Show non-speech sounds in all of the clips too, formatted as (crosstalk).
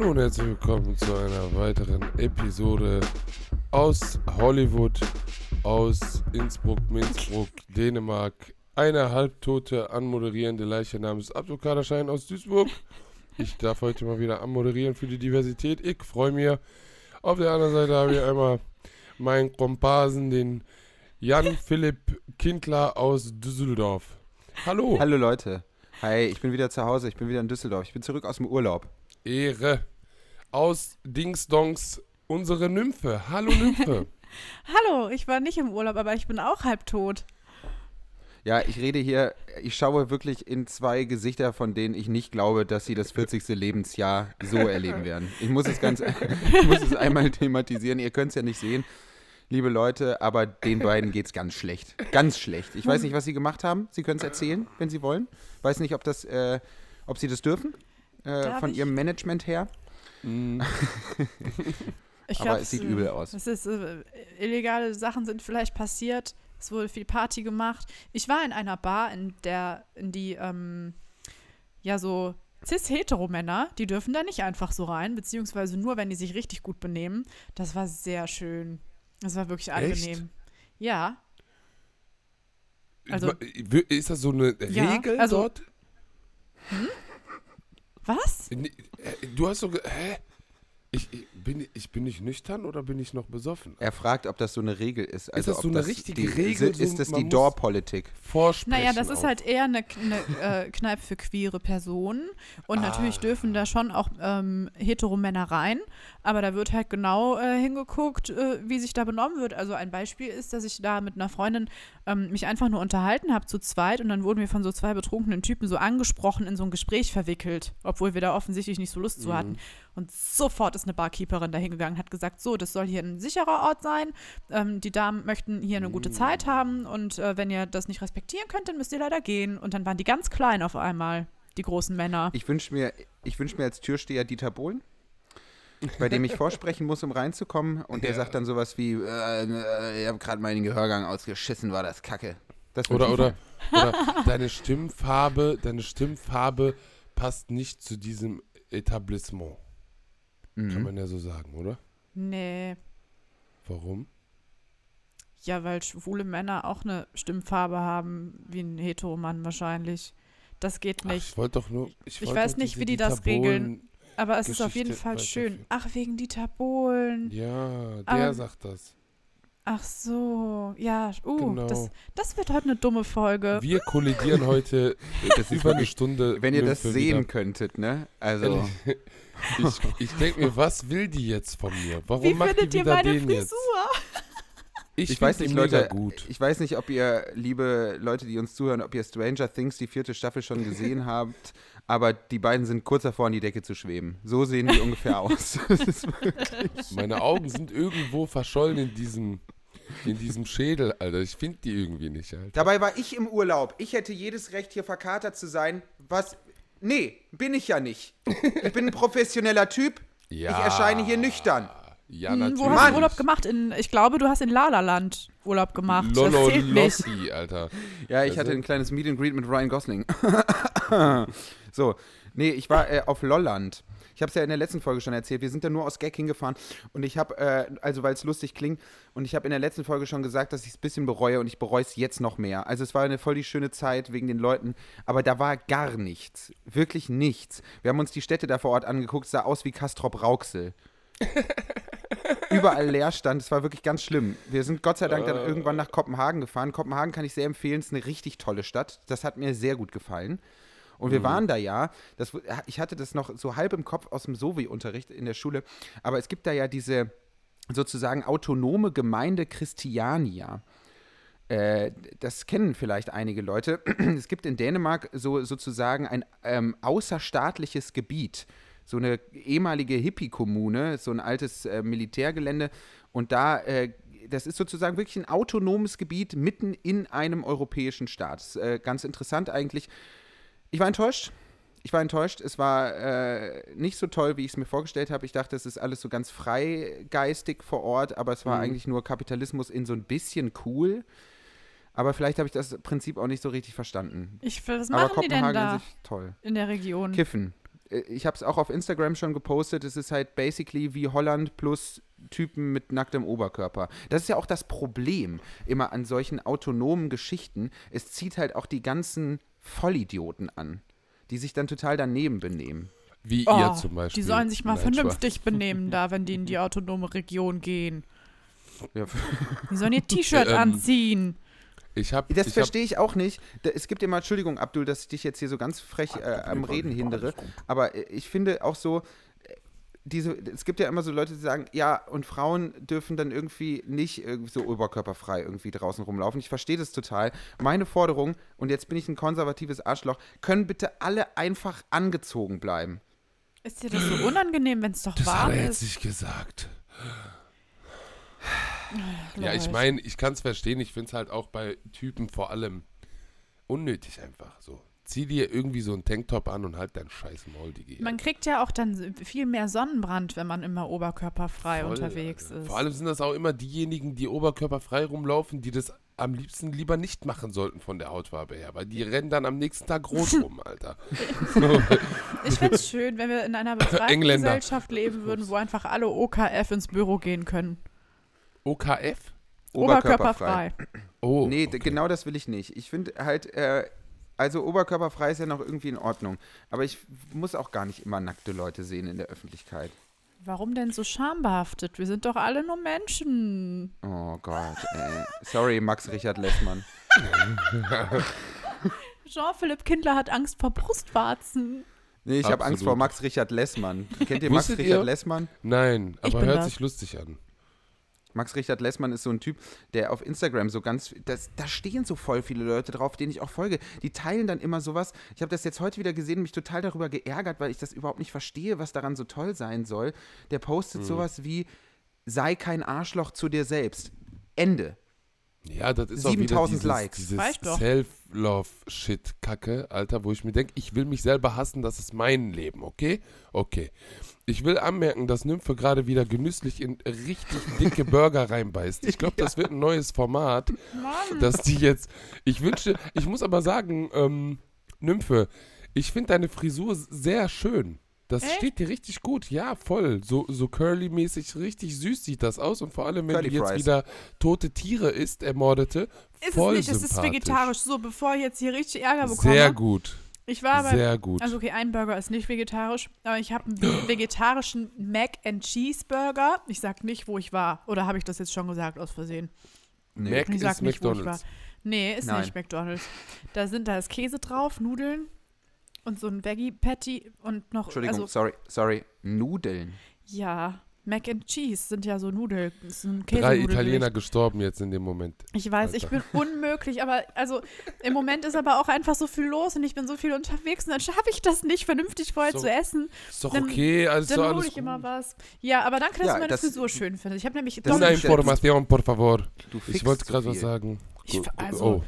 Hallo und herzlich willkommen zu einer weiteren Episode aus Hollywood, aus Innsbruck, Minzbruck, Dänemark. Eine halbtote anmoderierende Leiche namens Abdulkader aus Duisburg. Ich darf heute mal wieder anmoderieren für die Diversität. Ich freue mich. Auf der anderen Seite habe ich einmal meinen Komparsen, den Jan Philipp Kindler aus Düsseldorf. Hallo. Hallo Leute. Hi, ich bin wieder zu Hause, ich bin wieder in Düsseldorf. Ich bin zurück aus dem Urlaub. Ehre. Aus Dingsdongs unsere Nymphe. Hallo Nymphe. (laughs) Hallo, ich war nicht im Urlaub, aber ich bin auch halbtot. Ja, ich rede hier, ich schaue wirklich in zwei Gesichter, von denen ich nicht glaube, dass sie das 40. Lebensjahr so (laughs) erleben werden. Ich muss es ganz, (laughs) ich muss es einmal thematisieren. Ihr könnt es ja nicht sehen, liebe Leute, aber den beiden geht es ganz schlecht. Ganz schlecht. Ich weiß nicht, was sie gemacht haben. Sie können es erzählen, wenn sie wollen. Weiß nicht, ob das, äh, ob sie das dürfen, äh, von ich? ihrem Management her. Mm, (laughs) Ich Aber es sieht äh, übel aus. Es ist, äh, illegale Sachen sind vielleicht passiert. Es wurde viel Party gemacht. Ich war in einer Bar, in der, in die, ähm, ja, so cis-hetero-Männer, die dürfen da nicht einfach so rein, beziehungsweise nur, wenn die sich richtig gut benehmen. Das war sehr schön. Das war wirklich angenehm. Ja, Also- ist das so eine Ja, Regel also- dort? Was? Äh, Du hast so. Hä? Ich, ich, bin, ich bin nicht nüchtern oder bin ich noch besoffen? Er fragt, ob das so eine Regel ist. Also das ob so eine richtige die, Regel, Ist so das die Door-Politik? Vorsprechen. Naja, das ist halt eher eine, eine äh, Kneipe für queere Personen. Und natürlich Ah. dürfen da schon auch ähm, Hetero-Männer rein. Aber da wird halt genau äh, hingeguckt, äh, wie sich da benommen wird. Also ein Beispiel ist, dass ich da mit einer Freundin ähm, mich einfach nur unterhalten habe zu zweit. Und dann wurden wir von so zwei betrunkenen Typen so angesprochen, in so ein Gespräch verwickelt. Obwohl wir da offensichtlich nicht so Lust Mhm. zu hatten. Und sofort ist eine Barkeeperin da hingegangen, hat gesagt, so, das soll hier ein sicherer Ort sein. Ähm, die Damen möchten hier eine gute Zeit haben. Und äh, wenn ihr das nicht respektieren könnt, dann müsst ihr leider gehen. Und dann waren die ganz klein auf einmal, die großen Männer. Ich wünsche mir, ich wünsch mir als Türsteher Dieter Bohlen, bei dem ich (laughs) vorsprechen muss, um reinzukommen. Und der Ja. sagt dann sowas wie, äh, äh, ich habe gerade meinen Gehörgang ausgeschissen, war das kacke. Das Oder, oder, oder (laughs) deine Stimmfarbe, deine Stimmfarbe passt nicht zu diesem Etablissement. Kann Mhm. man ja so sagen, oder? Nee. Warum? Ja, weil schwule Männer auch eine Stimmfarbe haben, wie ein Heteromann wahrscheinlich. Das geht Ach, nicht. ich wollte doch nur. Ich, Ich weiß nicht, wie die das Dieter regeln. Aber es ist auf jeden Geschichte Fall schön. Ach, wegen Dieter Bohlen. Ja, der Aber- sagt das. Ach so. Ja, uh, Genau. das, das wird heute eine dumme Folge. Wir kollidieren heute Das ist über eine Stunde. wenn ihr das sehen wieder. könntet, ne? Also, (laughs) Ich, ich denke mir, was will die jetzt von mir? Warum Wie macht findet die ihr wieder meine den Frisur? jetzt? ich, find weiß nicht, Leute, gut. ich weiß nicht, ob ihr, liebe Leute, die uns zuhören, ob ihr Stranger Things, die vierte Staffel schon gesehen (laughs) habt, aber die beiden sind kurz davor, an die Decke zu schweben. So sehen die ungefähr (laughs) aus. Meine Augen sind irgendwo verschollen in diesem, in diesem Schädel, Alter. Ich finde die irgendwie nicht, Alter. Dabei war ich im Urlaub. Ich hätte jedes Recht, hier verkatert zu sein. Was? Nee, bin ich ja nicht. Ich bin ein professioneller Typ. Ja. Ich erscheine hier nüchtern. Ja, Hm, natürlich. wo hast du Urlaub gemacht? In, ich glaube, du hast in Lalaland Urlaub gemacht. das Lolo zählt nicht. Lossi, Alter. Ja, ich Also- hatte ein kleines Meet and Greet mit Ryan Gosling. (laughs) so, nee, ich war äh, auf Lolland. Ich habe es ja in der letzten Folge schon erzählt. Wir sind da nur aus Gag hingefahren und ich habe, äh, also weil es lustig klingt, und ich habe in der letzten Folge schon gesagt, dass ich es ein bisschen bereue und ich bereue es jetzt noch mehr. Also es war eine voll die schöne Zeit wegen den Leuten, aber da war gar nichts. Wirklich nichts. Wir haben uns die Städte da vor Ort angeguckt, es sah aus wie Castrop Rauxel. (laughs) Überall Leerstand, es war wirklich ganz schlimm. Wir sind Gott sei Dank dann irgendwann nach Kopenhagen gefahren. Kopenhagen kann ich sehr empfehlen, es ist eine richtig tolle Stadt. Das hat mir sehr gut gefallen. Und wir waren da ja, das, ich hatte das noch so halb im Kopf aus dem Sovi-Unterricht in der Schule, aber es gibt da ja diese sozusagen autonome Gemeinde Christiania. Äh, das kennen vielleicht einige Leute. (clears throat) Es gibt in Dänemark so sozusagen ein ähm, außerstaatliches Gebiet, so eine ehemalige Hippie-Kommune, so ein altes äh, Militärgelände. Und da, äh, das ist sozusagen wirklich ein autonomes Gebiet mitten in einem europäischen Staat. Das ist, äh, ganz interessant eigentlich. Ich war enttäuscht. Ich war enttäuscht. Es war äh, nicht so toll, wie ich es mir vorgestellt habe. Ich dachte, es ist alles so ganz freigeistig vor Ort, aber es war Mhm. eigentlich nur Kapitalismus in so ein bisschen cool. Aber vielleicht habe ich das Prinzip auch nicht so richtig verstanden. Ich, was aber machen die denn Kopenhagen da toll. in der Region? Kiffen. Äh, ich habe es auch auf Instagram schon gepostet, es ist halt basically wie Holland plus Typen mit nacktem Oberkörper. Das ist ja auch das Problem immer an solchen autonomen Geschichten. Es zieht halt auch die ganzen Vollidioten an, die sich dann total daneben benehmen. Wie Oh, ihr zum Beispiel. die sollen sich mal Nein, vernünftig (laughs) benehmen da, wenn die in die autonome Region gehen. Ja, Die sollen ihr T-Shirt Ähm, anziehen. Ich habe Das ich hab, verstehe ich auch nicht. Es gibt immer, Entschuldigung, Abdul, dass ich dich jetzt hier so ganz frech äh, am Reden hindere, aber äh, ich finde auch so, äh, diese, es gibt ja immer so Leute, die sagen, ja, und Frauen dürfen dann irgendwie nicht irgendwie so oberkörperfrei irgendwie draußen rumlaufen. Ich verstehe das total. Meine Forderung, und jetzt bin ich ein konservatives Arschloch, können bitte alle einfach angezogen bleiben. Ist dir das so unangenehm, wenn es doch das hat warm er jetzt ist? nicht gesagt. Ja, ich meine, ich kann es verstehen. Ich finde es halt auch bei Typen vor allem unnötig einfach so. Zieh dir irgendwie so einen Tanktop an und halt dein scheiß Maul, Digi. Man kriegt ja auch dann viel mehr Sonnenbrand, wenn man immer oberkörperfrei Voll, unterwegs Alter. ist. Vor allem sind das auch immer diejenigen, die oberkörperfrei rumlaufen, die das am liebsten lieber nicht machen sollten von der Hautfarbe her, weil die rennen dann am nächsten Tag rot (laughs) rum, Alter. So, Ich fände es schön, wenn wir in einer (laughs) befreiten. Gesellschaft leben würden, wo einfach alle OKF ins Büro gehen können. OKF? Oberkörperfrei. (clears throat) Oh, Nee, okay. genau das will ich nicht. Ich finde halt, äh, also oberkörperfrei ist ja noch irgendwie in Ordnung. Aber ich muss auch gar nicht immer nackte Leute sehen in der Öffentlichkeit. Warum denn so schambehaftet? Wir sind doch alle nur Menschen. Oh Gott, ey. Sorry, Max Richard Lessmann. (laughs) Jean-Philipp Kindler hat Angst vor Brustwarzen. Nee, ich habe Angst vor Max Richard Lessmann. Kennt ihr Max Richard ihr- Lessmann? Nein, aber hört das. sich lustig an. Max Richard Lessmann ist so ein Typ, der auf Instagram so ganz, das, da stehen so voll viele Leute drauf, denen ich auch folge. Die teilen dann immer sowas. Ich habe das jetzt heute wieder gesehen, mich total darüber geärgert, weil ich das überhaupt nicht verstehe, was daran so toll sein soll. Der postet sowas wie, sei kein Arschloch zu dir selbst. Ende. Ja, das ist auch wieder 7000 dieses, Weiß Likes. ich dieses. Self-Love-Shit-Kacke, Alter, wo ich mir denke, ich will mich selber hassen, das ist mein Leben, okay? Okay. Ich will anmerken, dass Nymphe gerade wieder genüsslich in richtig dicke Burger reinbeißt. Ich glaube, (laughs) das wird ein neues Format, Mann. dass die jetzt. Ich wünschte, ich muss aber sagen, ähm, Nymphe, ich finde deine Frisur sehr schön. Das Echt? steht dir richtig gut, ja, voll. So, so curly-mäßig, richtig süß sieht das aus. Und vor allem, wenn Curly du jetzt Fries. wieder tote Tiere isst, ermordete, Ist voll es nicht, es ist vegetarisch. So, bevor ich jetzt hier richtig Ärger bekomme. Sehr gut, Ich war bei. sehr gut. Also okay, ein Burger ist nicht vegetarisch, aber ich habe einen ve- (gasps) vegetarischen Mac and Cheese Burger. Ich sag nicht, wo ich war. Oder habe ich das jetzt schon gesagt aus Versehen? Mac Ich sag ist nicht, wo ich McDonalds. Nee, ist Nein. nicht McDonald's. Da sind da ist Käse drauf, Nudeln und so ein Veggie Patty und noch Entschuldigung, also sorry, sorry. Nudeln. ja, Mac and Cheese sind ja so Nudeln, Drei. Italiener gestorben jetzt in dem Moment. Ich weiß, ich bin unmöglich, aber also im Moment ist aber auch einfach so viel los und ich bin so viel unterwegs und dann schaffe ich das nicht, vernünftig vorher So, zu essen. Ist doch Dann- okay, also Dann hole alles ich immer was. Ja, aber danke, dass Ja, du meine das- Frisur schön findest. Ich habe nämlich Das ist- información, por favor. Du Ich wollte gerade was sagen. Ich- also, oh.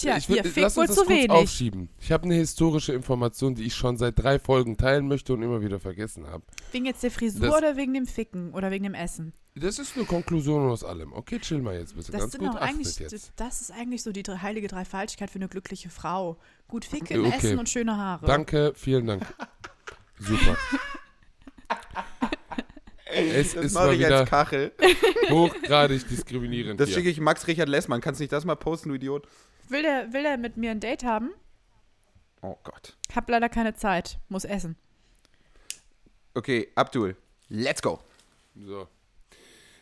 Tja, ich ihr würd, fickt lass wohl uns das zu kurz wenig. aufschieben. Ich habe eine historische Information, die ich schon seit drei Folgen teilen möchte und immer wieder vergessen habe. Wegen jetzt der Frisur Das- oder wegen dem Ficken oder wegen dem Essen? Das ist eine Konklusion aus allem. Okay, chill mal jetzt bitte. Das Ganz sind gut, doch eigentlich, jetzt. das, ist eigentlich so die heilige Dreifaltigkeit für eine glückliche Frau. Gut Ficken, Okay. Essen und schöne Haare. Danke, vielen Dank. Super. (laughs) es Das ist mache mal ich wieder als Kachel. hochgradig diskriminierend Das hier. schicke ich Max Richard Lessmann. Kannst du nicht das mal posten, du Idiot? Will der, will der mit mir ein Date haben? Oh Gott. Hab leider keine Zeit. Muss essen. Okay, Abdul, let's go. So.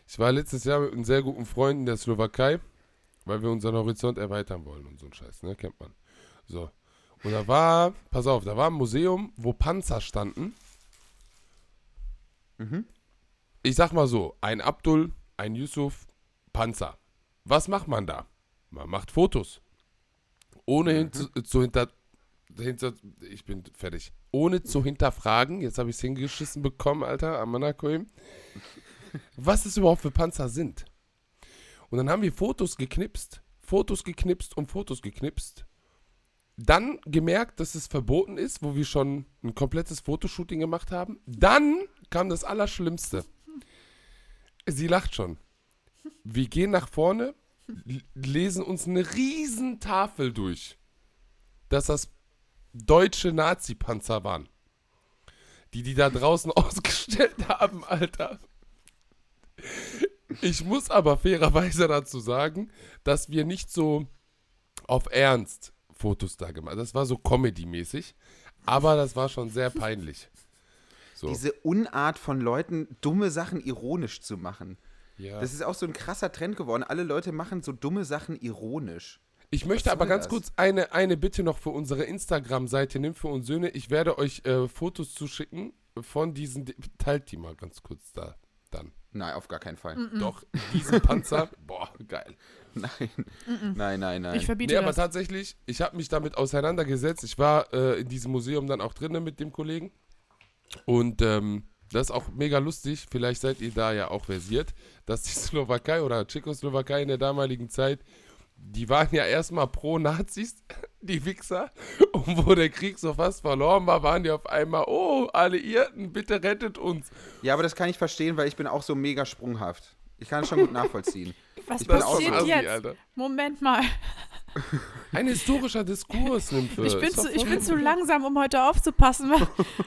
Ich war letztes Jahr mit einem sehr guten Freund in der Slowakei, weil wir unseren Horizont erweitern wollen und so ein Scheiß, ne? Kennt man. So. Und da war, pass auf, da war ein Museum, wo Panzer standen. Mhm. Ich sag mal so, ein Abdul, ein Yusuf, Panzer. Was macht man da? Man macht Fotos. Ohne hin zu, zu hinter, hinter, ich bin fertig. Ohne zu hinterfragen, jetzt habe ich es hingeschissen bekommen, Alter, am Monaco was es überhaupt für Panzer sind. Und dann haben wir Fotos geknipst, Fotos geknipst und Fotos geknipst. Dann gemerkt, dass es verboten ist, wo wir schon ein komplettes Fotoshooting gemacht haben. Dann kam das Allerschlimmste. Sie lacht schon. Wir gehen nach vorne, lesen uns eine riesen Tafel durch, dass das deutsche Nazi-Panzer waren. die die da draußen (laughs) ausgestellt haben, Alter. Ich muss aber fairerweise dazu sagen, dass wir nicht so auf Ernst Fotos da gemacht haben. Das war so Comedy-mäßig, aber das war schon sehr peinlich. So. Diese Unart von Leuten, dumme Sachen ironisch zu machen. Ja. Das ist auch so ein krasser Trend geworden. Alle Leute machen so dumme Sachen ironisch. Ich möchte aber ganz das? kurz eine, eine Bitte noch für unsere Instagram-Seite, für uns Söhne. Ich werde euch äh, Fotos zuschicken von diesen. Di- Teilt die mal ganz kurz da. Dann. Nein, auf gar keinen Fall. Doch, diesen Panzer. (laughs) Boah, geil. Nein. nein, nein, nein. Ich verbiete Nee, aber das. tatsächlich, ich habe mich damit auseinandergesetzt. Ich war äh, in diesem Museum dann auch drinnen mit dem Kollegen. Und ähm, das ist auch mega lustig. Vielleicht seid ihr da ja auch versiert, dass die (laughs) Slowakei oder Tschechoslowakei in der damaligen Zeit, die waren ja erstmal pro Nazis, (laughs) die Wichser. Und wo der Krieg so fast verloren war, waren die auf einmal, oh, Alliierten, bitte rettet uns. Ja, aber das kann ich verstehen, weil ich bin auch so mega sprunghaft. Ich kann es schon gut (laughs) nachvollziehen. Was ich passiert assi, jetzt? Alter. Moment mal. (laughs) Ein historischer Diskurs nimmt für. Ich bin, zu, ich bin zu langsam, um heute aufzupassen.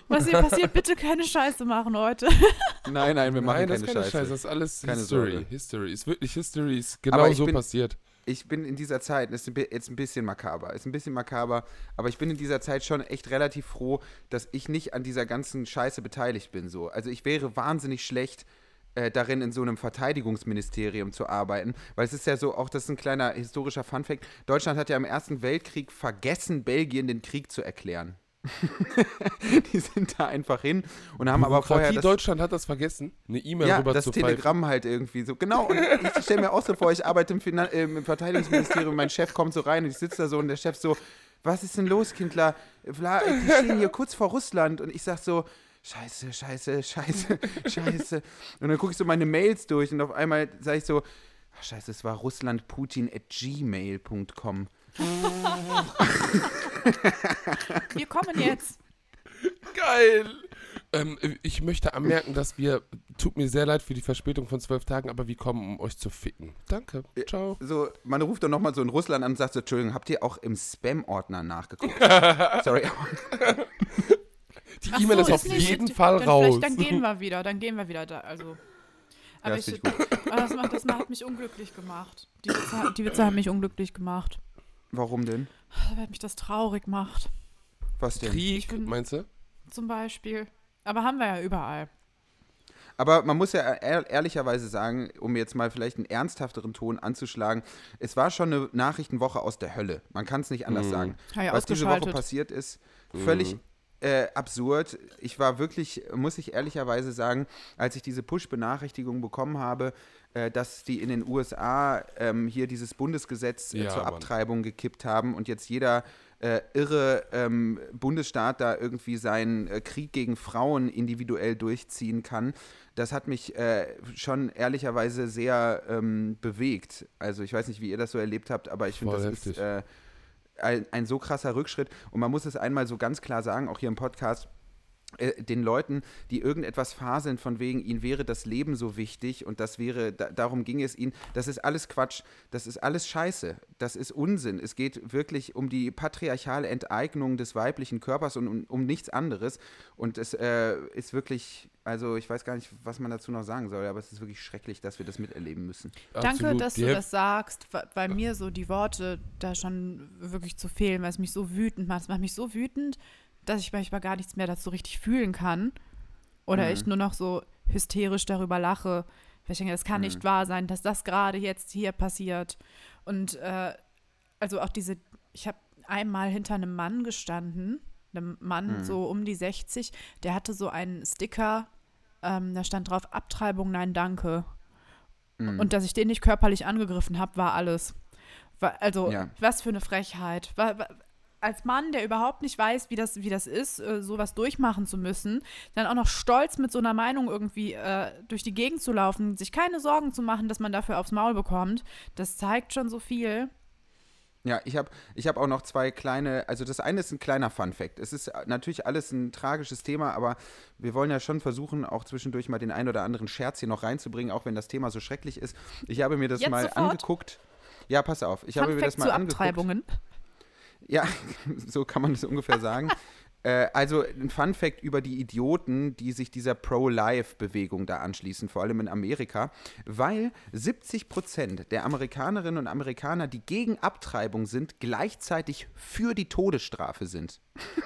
Was- hier passiert, bitte keine Scheiße machen heute. (laughs) Nein, nein, wir machen Nein, das keine ist keine Scheiße. Scheiße. Das ist alles Keine History. Sorge. History. Ist wirklich History. Ist genau so bin- passiert. Ich bin in dieser Zeit, ist jetzt ein bisschen makaber, ist ein bisschen makaber, aber ich bin in dieser Zeit schon echt relativ froh, dass ich nicht an dieser ganzen Scheiße beteiligt bin. So. Also ich wäre wahnsinnig schlecht äh, darin, in so einem Verteidigungsministerium zu arbeiten, weil es ist ja so, auch das ist ein kleiner historischer Funfact, Deutschland hat ja im Ersten Weltkrieg vergessen, Belgien den Krieg zu erklären. (laughs) Die sind da einfach hin und haben aber vorher das, Deutschland hat das vergessen, eine E-Mail ja, rüber das zu pfeifen. Telegramm halt irgendwie so. Genau, und ich stelle mir auch so vor, ich arbeite im, Finan äh, im Verteidigungsministerium, mein Chef kommt so rein und ich sitze da so und der Chef so, was ist denn los, Kindler? Die stehen hier kurz vor Russland und ich sag so, scheiße, scheiße, scheiße, (laughs) scheiße. Und dann gucke ich so meine Mails durch und auf einmal sage ich so, ach, scheiße, es war russlandputin at gmail.com. (laughs) Wir kommen jetzt. Geil! Ähm, ich möchte anmerken, dass wir, tut mir sehr leid für die Verspätung von zwölf Tagen, aber wir kommen, um euch zu ficken. Danke. Ciao. So, man ruft dann nochmal so in Russland an und sagt so, Entschuldigung, habt ihr auch im Spam-Ordner nachgeguckt? (laughs) Sorry, Die E-Mail so, ist auf nicht- jeden Fall raus. Vielleicht, dann gehen wir wieder, dann gehen wir wieder da. Also. Aber das ich, ich aber das, macht, das hat mich unglücklich gemacht. Die Witze, die Witze haben mich unglücklich gemacht. Warum denn? Weil mich das traurig macht. Was denn? Krieg, bin- meinst du? Zum Beispiel. Aber haben wir ja überall. Aber man muss ja ehr ehrlicherweise sagen, um jetzt mal vielleicht einen ernsthafteren Ton anzuschlagen, es war schon eine Nachrichtenwoche aus der Hölle. Man kann es nicht anders Mhm. sagen. Ja, ja, Was diese Woche passiert ist, völlig Mhm. Äh, absurd. Ich war wirklich, muss ich ehrlicherweise sagen, als ich diese Push-Benachrichtigung bekommen habe, äh, dass die in den USA ähm, hier dieses Bundesgesetz äh, Ja, zur Mann. Abtreibung gekippt haben und jetzt jeder äh, irre ähm, Bundesstaat da irgendwie seinen äh, Krieg gegen Frauen individuell durchziehen kann. Das hat mich äh, schon ehrlicherweise sehr ähm, bewegt. Also ich weiß nicht, wie ihr das so erlebt habt, aber ich finde, das heftig. ist ein, ein so krasser Rückschritt. Und man muss es einmal so ganz klar sagen, auch hier im Podcast, äh, den Leuten, die irgendetwas faseln, von wegen, ihnen wäre das Leben so wichtig und das wäre, da, darum ging es ihnen, das ist alles Quatsch, das ist alles Scheiße, das ist Unsinn. Es geht wirklich um die patriarchale Enteignung des weiblichen Körpers und um, um nichts anderes. Und es äh, ist wirklich, also ich weiß gar nicht, was man dazu noch sagen soll, aber es ist wirklich schrecklich, dass wir das miterleben müssen. Danke, Absolut. dass Die du das sagst, weil mir so die Worte da schon wirklich zu fehlen, weil es mich so wütend macht. Es macht mich so wütend, dass ich manchmal gar nichts mehr dazu richtig fühlen kann. Oder Mhm. ich nur noch so hysterisch darüber lache. Weil ich denke, es kann Mhm. nicht wahr sein, dass das gerade jetzt hier passiert. Und äh, also auch diese, ich habe einmal hinter einem Mann gestanden, einem Mann Mhm. so um die 60, der hatte so einen Sticker, ähm, da stand drauf, Abtreibung, nein, danke. Mhm. Und dass ich den nicht körperlich angegriffen habe, war alles. Also, Ja. was für eine Frechheit. Als Mann, der überhaupt nicht weiß, wie das, wie das ist, äh, sowas durchmachen zu müssen, dann auch noch stolz mit so einer Meinung irgendwie äh, durch die Gegend zu laufen, sich keine Sorgen zu machen, dass man dafür aufs Maul bekommt, das zeigt schon so viel. Ja, ich habe ich hab auch noch zwei kleine, also das eine ist ein kleiner Fun-Fact. Es ist natürlich alles ein tragisches Thema, aber wir wollen ja schon versuchen, auch zwischendurch mal den ein oder anderen Scherz hier noch reinzubringen, auch wenn das Thema so schrecklich ist. Ich habe mir das Jetzt mal sofort? angeguckt. Ja, pass auf. Ich habe Fun mir das Fact mal zu angeguckt. Abtreibungen. Ja, (laughs) so kann man das ungefähr sagen. (laughs) Äh, also ein Fun Fact über die Idioten, die sich dieser Pro-Life-Bewegung da anschließen, vor allem in Amerika, weil 70 Prozent der Amerikanerinnen und Amerikaner, die gegen Abtreibung sind, gleichzeitig für die Todesstrafe sind. (laughs)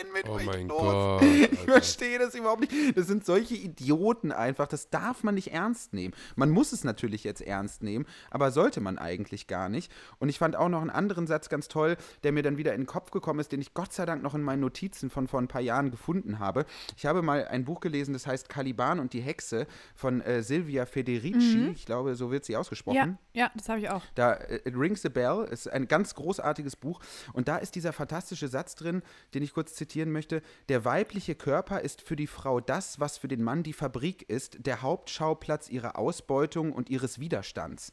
denn mit Oh euch mein los? Gott, (laughs) Ich verstehe das überhaupt nicht. Das sind solche Idioten einfach. Das darf man nicht ernst nehmen. Man muss es natürlich jetzt ernst nehmen, aber sollte man eigentlich gar nicht. Und ich fand auch noch einen anderen Satz ganz toll, der mir dann wieder in den Kopf gekommen ist, den ich Gott sei Dank noch in meinen Notizen von vor ein paar Jahren gefunden habe. Ich habe mal ein Buch gelesen, das heißt Caliban und die Hexe von äh, Silvia Federici. Ich glaube, so wird sie ausgesprochen. Ja, ja, das habe ich auch. Da äh, It Rings the Bell ist ein ganz großartiges Buch und da ist dieser fantastische Satz drin, den ich kurz zitieren möchte. Der weibliche Körper ist für die Frau das, was für den Mann die Fabrik ist, der Hauptschauplatz ihrer Ausbeutung und ihres Widerstands.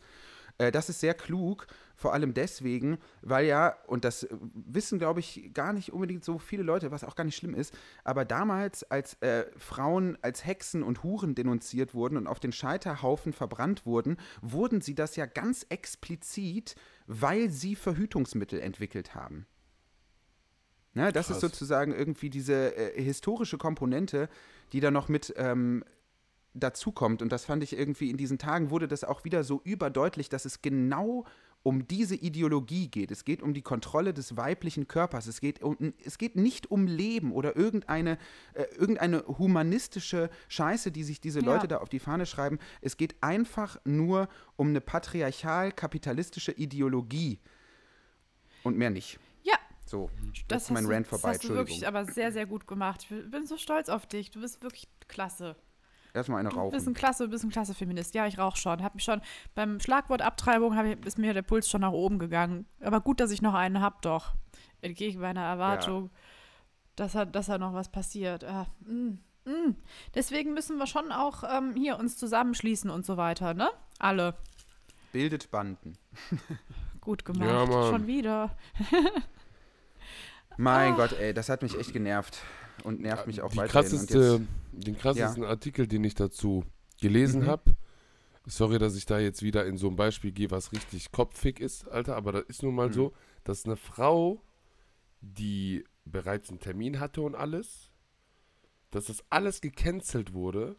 Äh, Das ist sehr klug, vor allem deswegen, weil ja, und das äh, wissen, glaube ich, gar nicht unbedingt so viele Leute, was auch gar nicht schlimm ist, aber damals, als äh, Frauen als Hexen und Huren denunziert wurden und auf den Scheiterhaufen verbrannt wurden, wurden sie das ja ganz explizit, weil sie Verhütungsmittel entwickelt haben. Ne, das ist Krass. sozusagen irgendwie diese äh, historische Komponente, die da noch mit ähm, dazukommt. Und das fand ich irgendwie, in diesen Tagen wurde das auch wieder so überdeutlich, dass es genau um diese Ideologie geht. Es geht um die Kontrolle des weiblichen Körpers. Es geht, um, es geht nicht um Leben oder irgendeine, äh, irgendeine humanistische Scheiße, die sich diese Ja. Leute da auf die Fahne schreiben. Es geht einfach nur um eine patriarchal-kapitalistische Ideologie. Und mehr nicht. Ja, So, das ist mein hast du, Rant das vorbei, hast du wirklich aber sehr, sehr gut gemacht. Ich bin so stolz auf dich. Du bist wirklich klasse. Erstmal eine Du bist ein rauchen. klasse, bist ein klasse Feminist. Ja, ich rauche schon. Hab mich schon beim Schlagwort Abtreibung ich, ist mir der Puls schon nach oben gegangen. Aber gut, dass ich noch einen hab, doch. Entgegen meiner Erwartung, dass, da- dass da noch was passiert. Ah, mm, mm. Deswegen müssen wir schon auch ähm, hier uns zusammenschließen und so weiter, ne? Alle. Bildet Banden. (laughs) Gut gemacht. Ja, schon wieder. (laughs) Mein Gott, ey, das hat mich echt genervt. Und nervt mich auch Die weiterhin. Und krasseste, den krassesten Artikel, den ich dazu gelesen Mhm. habe, sorry, dass ich da jetzt wieder in so ein Beispiel gehe, was richtig kopfig ist, Alter, aber das ist nun mal Mhm. so, dass eine Frau, die bereits einen Termin hatte und alles, dass das alles gecancelt wurde,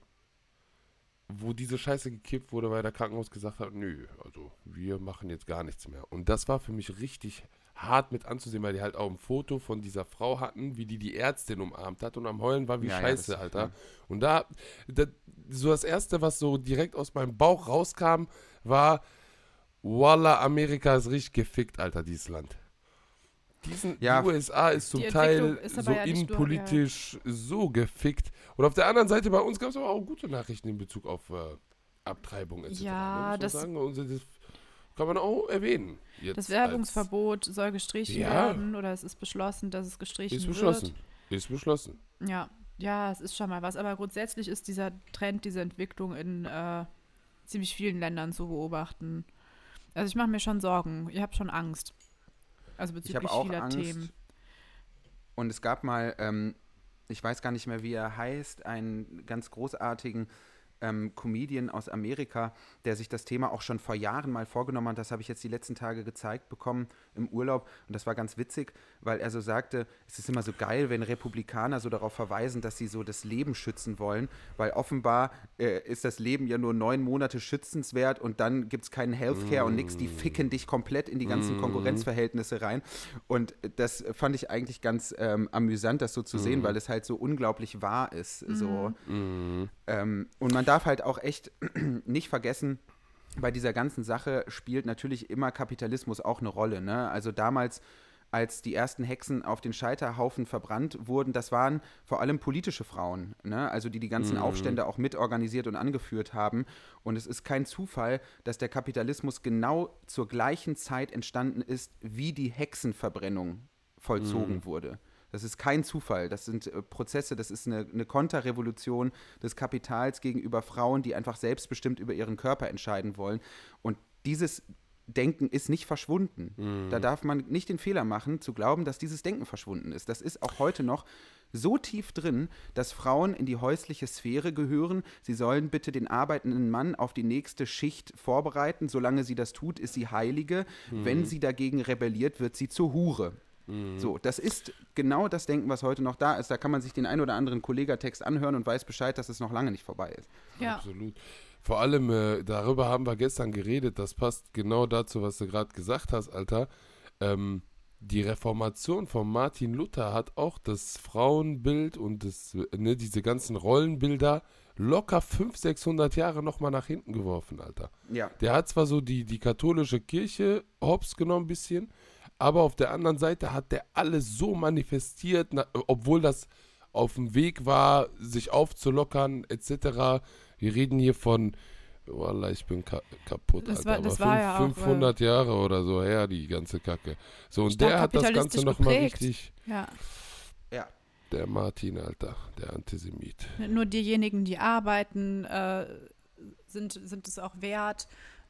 wo diese Scheiße gekippt wurde, weil der Krankenhaus gesagt hat, nö, also wir machen jetzt gar nichts mehr. Und das war für mich richtig hart mit anzusehen, weil die halt auch ein Foto von dieser Frau hatten, wie die die Ärztin umarmt hat und am Heulen war wie Ja, ja, scheiße, das- Alter. ja. Und da, da, so das Erste, was so direkt aus meinem Bauch rauskam, war, Wallah, Amerika ist richtig gefickt, Alter, dieses Land. Diesen, Ja. die USA ist zum Teil ist so ja nicht nur- innenpolitisch so gefickt. Und auf der anderen Seite bei uns gab es aber auch gute Nachrichten in Bezug auf äh, Abtreibung etc. Ja, ne, man das- sagen. Das kann man auch erwähnen. Jetzt Das Werbungsverbot soll gestrichen Ja. werden oder es ist beschlossen, dass es gestrichen Ist wird. beschlossen. Ist beschlossen. Ja, ja, es ist schon mal was. Aber grundsätzlich ist dieser Trend, diese Entwicklung in äh, ziemlich vielen Ländern zu beobachten. Also ich mache mir schon Sorgen. Ich habe schon Angst. Also Ich habe bezüglich auch vieler Angst. Themen. Und es gab mal, ähm, ich weiß gar nicht mehr, wie er heißt, einen ganz großartigen ähm, Comedian aus Amerika, der sich das Thema auch schon vor Jahren mal vorgenommen hat. Das habe ich jetzt die letzten Tage gezeigt bekommen im Urlaub. Und das war ganz witzig, weil er so sagte, es ist immer so geil, wenn Republikaner so darauf verweisen, dass sie so das Leben schützen wollen, weil offenbar äh, ist das Leben ja nur neun Monate schützenswert und dann gibt es keinen Healthcare und nichts. Die ficken dich komplett in die ganzen Konkurrenzverhältnisse rein. Und das fand ich eigentlich ganz ähm, amüsant, das so zu sehen, weil es halt so unglaublich wahr ist. So. Mhm. Ähm, und man darf halt auch echt (clears throat) nicht vergessen, bei dieser ganzen Sache spielt natürlich immer Kapitalismus auch eine Rolle. Ne? Also damals, als die ersten Hexen auf den Scheiterhaufen verbrannt wurden, das waren vor allem politische Frauen, ne? also die die ganzen Aufstände auch mitorganisiert und angeführt haben. Und es ist kein Zufall, dass der Kapitalismus genau zur gleichen Zeit entstanden ist, wie die Hexenverbrennung vollzogen wurde. Das ist kein Zufall. Das sind äh, Prozesse, das ist eine, eine Konterrevolution des Kapitals gegenüber Frauen, die einfach selbstbestimmt über ihren Körper entscheiden wollen. Und dieses Denken ist nicht verschwunden. Da darf man nicht den Fehler machen, zu glauben, dass dieses Denken verschwunden ist. Das ist auch heute noch so tief drin, dass Frauen in die häusliche Sphäre gehören. Sie sollen bitte den arbeitenden Mann auf die nächste Schicht vorbereiten. Solange sie das tut, ist sie Heilige. Wenn sie dagegen rebelliert, wird sie zur Hure. Mhm. So, das ist genau das Denken, was heute noch da ist. Da kann man sich den ein oder anderen Kollegatext anhören und weiß Bescheid, dass es noch lange nicht vorbei ist. Ja. Absolut. Vor allem, äh, darüber haben wir gestern geredet, das passt genau dazu, was du gerade gesagt hast, Alter. Ähm, die Reformation von Martin Luther hat auch das Frauenbild und das, ne, diese ganzen Rollenbilder locker 500, 600 Jahre nochmal nach hinten geworfen, Alter. Ja. Der hat zwar so die, die katholische Kirche hops genommen ein bisschen, aber auf der anderen Seite hat der alles so manifestiert, na, obwohl das auf dem Weg war, sich aufzulockern, etc. Wir reden hier von, Wallah, ich bin ka kaputt, Das Alter. war- aber das war ja auch, äh, 500 Jahre oder so her, die ganze Kacke. So, und der hat das Ganze nochmal richtig, Ja. Ja. der Martin, Alter, der Antisemit. Nur diejenigen, die arbeiten, äh, sind, sind es auch wert.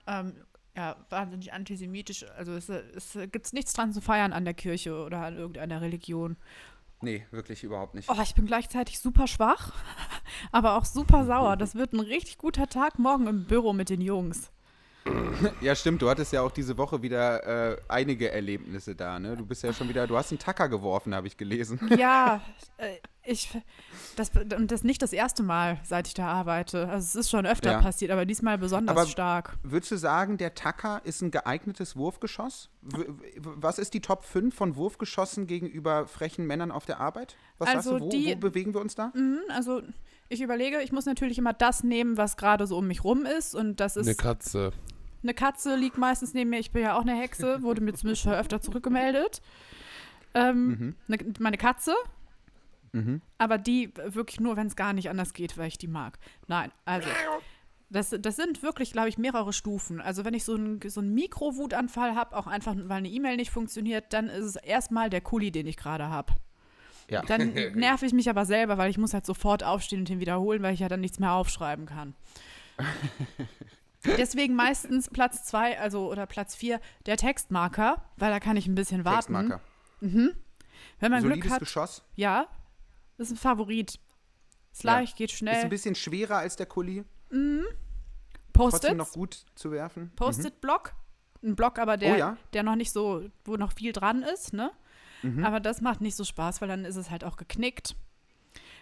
Ähm, ja, wahnsinnig antisemitisch. Also es, es gibt nichts dran zu feiern an der Kirche oder an irgendeiner Religion. Nee, wirklich überhaupt nicht. Oh, ich bin gleichzeitig super schwach, (laughs) aber auch super sauer. Das wird ein richtig guter Tag morgen im Büro mit den Jungs. (laughs) Ja, stimmt. Du hattest ja auch diese Woche wieder äh, einige Erlebnisse da, ne? Du bist ja schon wieder, du hast einen Tacker geworfen, habe ich gelesen. (laughs) Ja, äh, ich, das, und das nicht das erste Mal, seit ich da arbeite. Also es ist schon öfter Ja. passiert, aber diesmal besonders Aber- stark. Würdest du sagen, der Tacker ist ein geeignetes Wurfgeschoss? Was ist die Top 5 von Wurfgeschossen gegenüber frechen Männern auf der Arbeit? Was Also sagst du, wo, die- wo bewegen wir uns da? Mhm, also ich überlege, ich muss natürlich immer das nehmen, was gerade so um mich rum ist. Und das ist Eine Katze. Eine Katze liegt meistens neben mir. Ich bin ja auch eine Hexe, wurde mir zumindest schon öfter zurückgemeldet. Ähm, Mhm. ne, meine Katze, Mhm. aber die wirklich nur, wenn es gar nicht anders geht, weil ich die mag. Nein, also. Das, das sind wirklich, glaube ich, mehrere Stufen. Also wenn ich so einen so einen Mikro-Wutanfall habe, auch einfach, weil eine E-Mail nicht funktioniert, dann ist es erstmal der Kuli, den ich gerade habe. Ja. Dann (laughs) nerv ich mich aber selber, weil ich muss halt sofort aufstehen und den wiederholen, weil ich ja dann nichts mehr aufschreiben kann. (laughs) Deswegen meistens Platz zwei, also oder Platz vier, der Textmarker, weil da kann ich ein bisschen warten. Textmarker. Wenn man Glück Solides hat, Geschoss. ja, ist ein Favorit. Ist Ja. leicht, geht Ist schnell. ein bisschen schwerer als der Kuli. Trotzdem Post-it, noch gut zu werfen. Post-it-Block. Ein Block, aber der, Oh ja. der noch nicht so, wo noch viel dran ist, ne? Mhm. Aber das macht nicht so Spaß, weil dann ist es halt auch geknickt.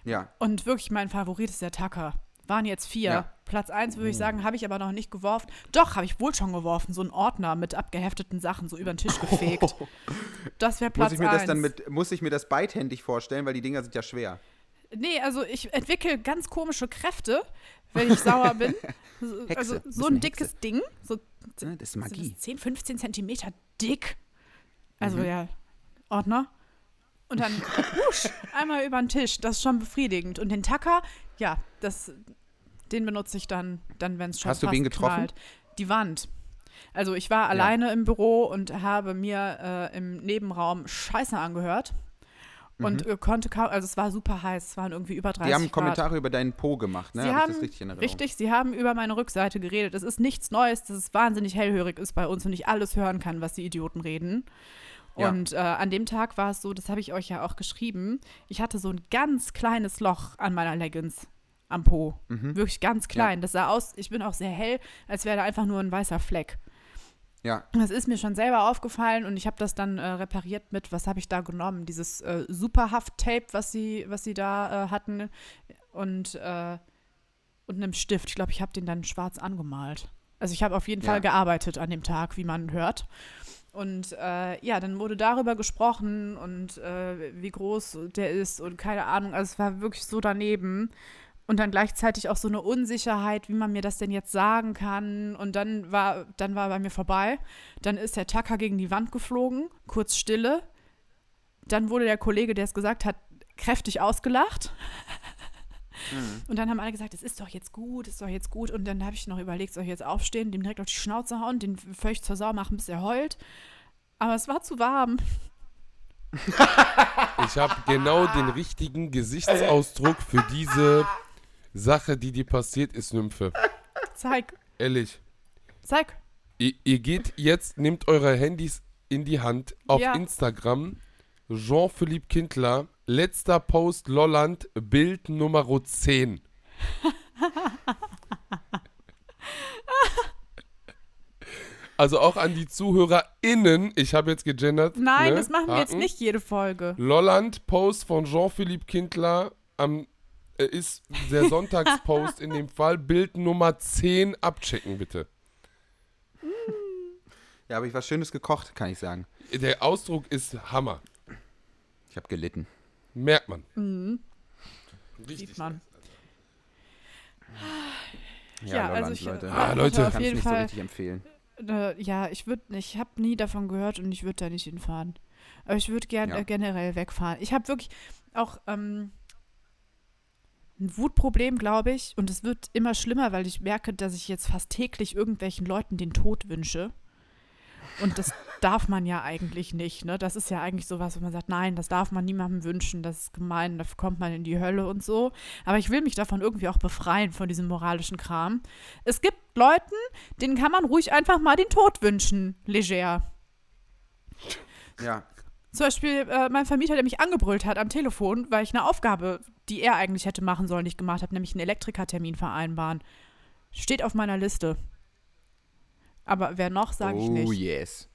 Ja. Und wirklich mein Favorit ist der Tacker. Waren jetzt vier. Ja. Platz eins würde ich Oh. sagen, habe ich aber noch nicht geworfen. Doch, habe ich wohl schon geworfen. So ein Ordner mit abgehefteten Sachen so über den Tisch gefegt. (laughs) Das wäre Platz Muss ich mir das dann eins. mit, muss ich mir das beidhändig vorstellen, weil die Dinger sind ja schwer. Nee, also ich entwickle ganz komische Kräfte, wenn ich sauer bin. (laughs) Hexe. Also so ein dickes Ding, so Das ist Magie. das 10, 15 Zentimeter dick. Also Mhm. ja, Ordner. Und dann husch, einmal über den Tisch. Das ist schon befriedigend. Und den Tacker, ja, das, den benutze ich dann, dann wenn es schon Hast du wen getroffen? knallt. Die Wand. Also ich war alleine im Büro und habe mir äh, im Nebenraum Scheiße angehört. Und äh, konnte kaum, also es war super heiß, es waren irgendwie über 30 Mhm. Die haben Grad. Kommentare über deinen Po gemacht, ne? Sie Hab haben, richtig richtig, sie haben über meine Rückseite geredet. Es ist nichts Neues, dass es wahnsinnig hellhörig ist bei uns und ich alles hören kann, was die Idioten reden. Ja. Und äh, an dem Tag war es so, das habe ich euch ja auch geschrieben, ich hatte so ein ganz kleines Loch an meiner Leggings am Po. Mhm. Wirklich ganz klein. Das sah aus, ich bin auch sehr hell, als wäre da einfach nur ein weißer Fleck. Ja. Das ist mir schon selber aufgefallen und ich habe das dann äh, repariert mit, was habe ich da genommen? Dieses äh, Superhaft-Tape, was sie, was sie da äh, hatten und, äh, und einem Stift. Ich glaube, ich habe den dann schwarz angemalt. Also ich habe auf jeden Ja. Fall gearbeitet an dem Tag, wie man hört. Und äh, ja, dann wurde darüber gesprochen und äh, wie groß der ist und keine Ahnung. Also es war wirklich so daneben. Und dann gleichzeitig auch so eine Unsicherheit, wie man mir das denn jetzt sagen kann. Und dann war, dann war bei mir vorbei. Dann ist der Tacker gegen die Wand geflogen, kurz Stille. Dann wurde der Kollege, der es gesagt hat, kräftig ausgelacht. (laughs) Und dann haben alle gesagt, es ist doch jetzt gut, es ist doch jetzt gut. Und dann habe ich noch überlegt, soll ich jetzt aufstehen, dem direkt auf die Schnauze hauen, den völlig zur Sau machen, bis er heult. Aber es war zu warm. (laughs) Ich habe genau den richtigen Gesichtsausdruck für diese Sache, die dir passiert ist, Nymphe. Zeig, Ehrlich. zeig. Ihr, ihr geht jetzt, nehmt eure Handys in die Hand auf Ja. Instagram. Jean-Philippe Kindler, letzter Post Lolland, Bild Nummer 10. (laughs) Also auch an die ZuhörerInnen. Ich habe jetzt gegendert. Nein, ne? das machen wir jetzt nicht jede Folge. Lolland Post von Jean-Philippe Kindler am äh, ist der Sonntagspost in dem (laughs) Fall Bild Nummer 10 abchecken bitte. Ja, habe ich was Schönes gekocht, kann ich sagen. Der Ausdruck ist Hammer. Ich habe gelitten. Merkt man. Mhm. Richtig. Sieht man. Ja, Ja, Lolland, also ich Leute. Ah, Leute. auf Kann's jeden nicht so Fall. richtig empfehlen. Äh, ja, ich würde, ich habe nie davon gehört und ich würde da nicht hinfahren. Aber ich würde gerne Ja. äh, generell wegfahren. Ich habe wirklich auch ähm, ein Wutproblem, glaube ich, und es wird immer schlimmer, weil ich merke, dass ich jetzt fast täglich irgendwelchen Leuten den Tod wünsche. Und das darf man ja eigentlich nicht, ne? Das ist ja eigentlich sowas, wo man sagt, nein, das darf man niemandem wünschen, das ist gemein, dafür kommt man in die Hölle und so. Aber ich will mich davon irgendwie auch befreien, von diesem moralischen Kram. Es gibt Leuten, denen kann man ruhig einfach mal den Tod wünschen, leger. Ja. Zum Beispiel äh, mein Vermieter, der mich angebrüllt hat am Telefon, weil ich eine Aufgabe, die er eigentlich hätte machen sollen, nicht gemacht habe, nämlich einen Elektrikertermin vereinbaren. Steht auf meiner Liste. Aber wer noch, sage ich oh nicht. yes.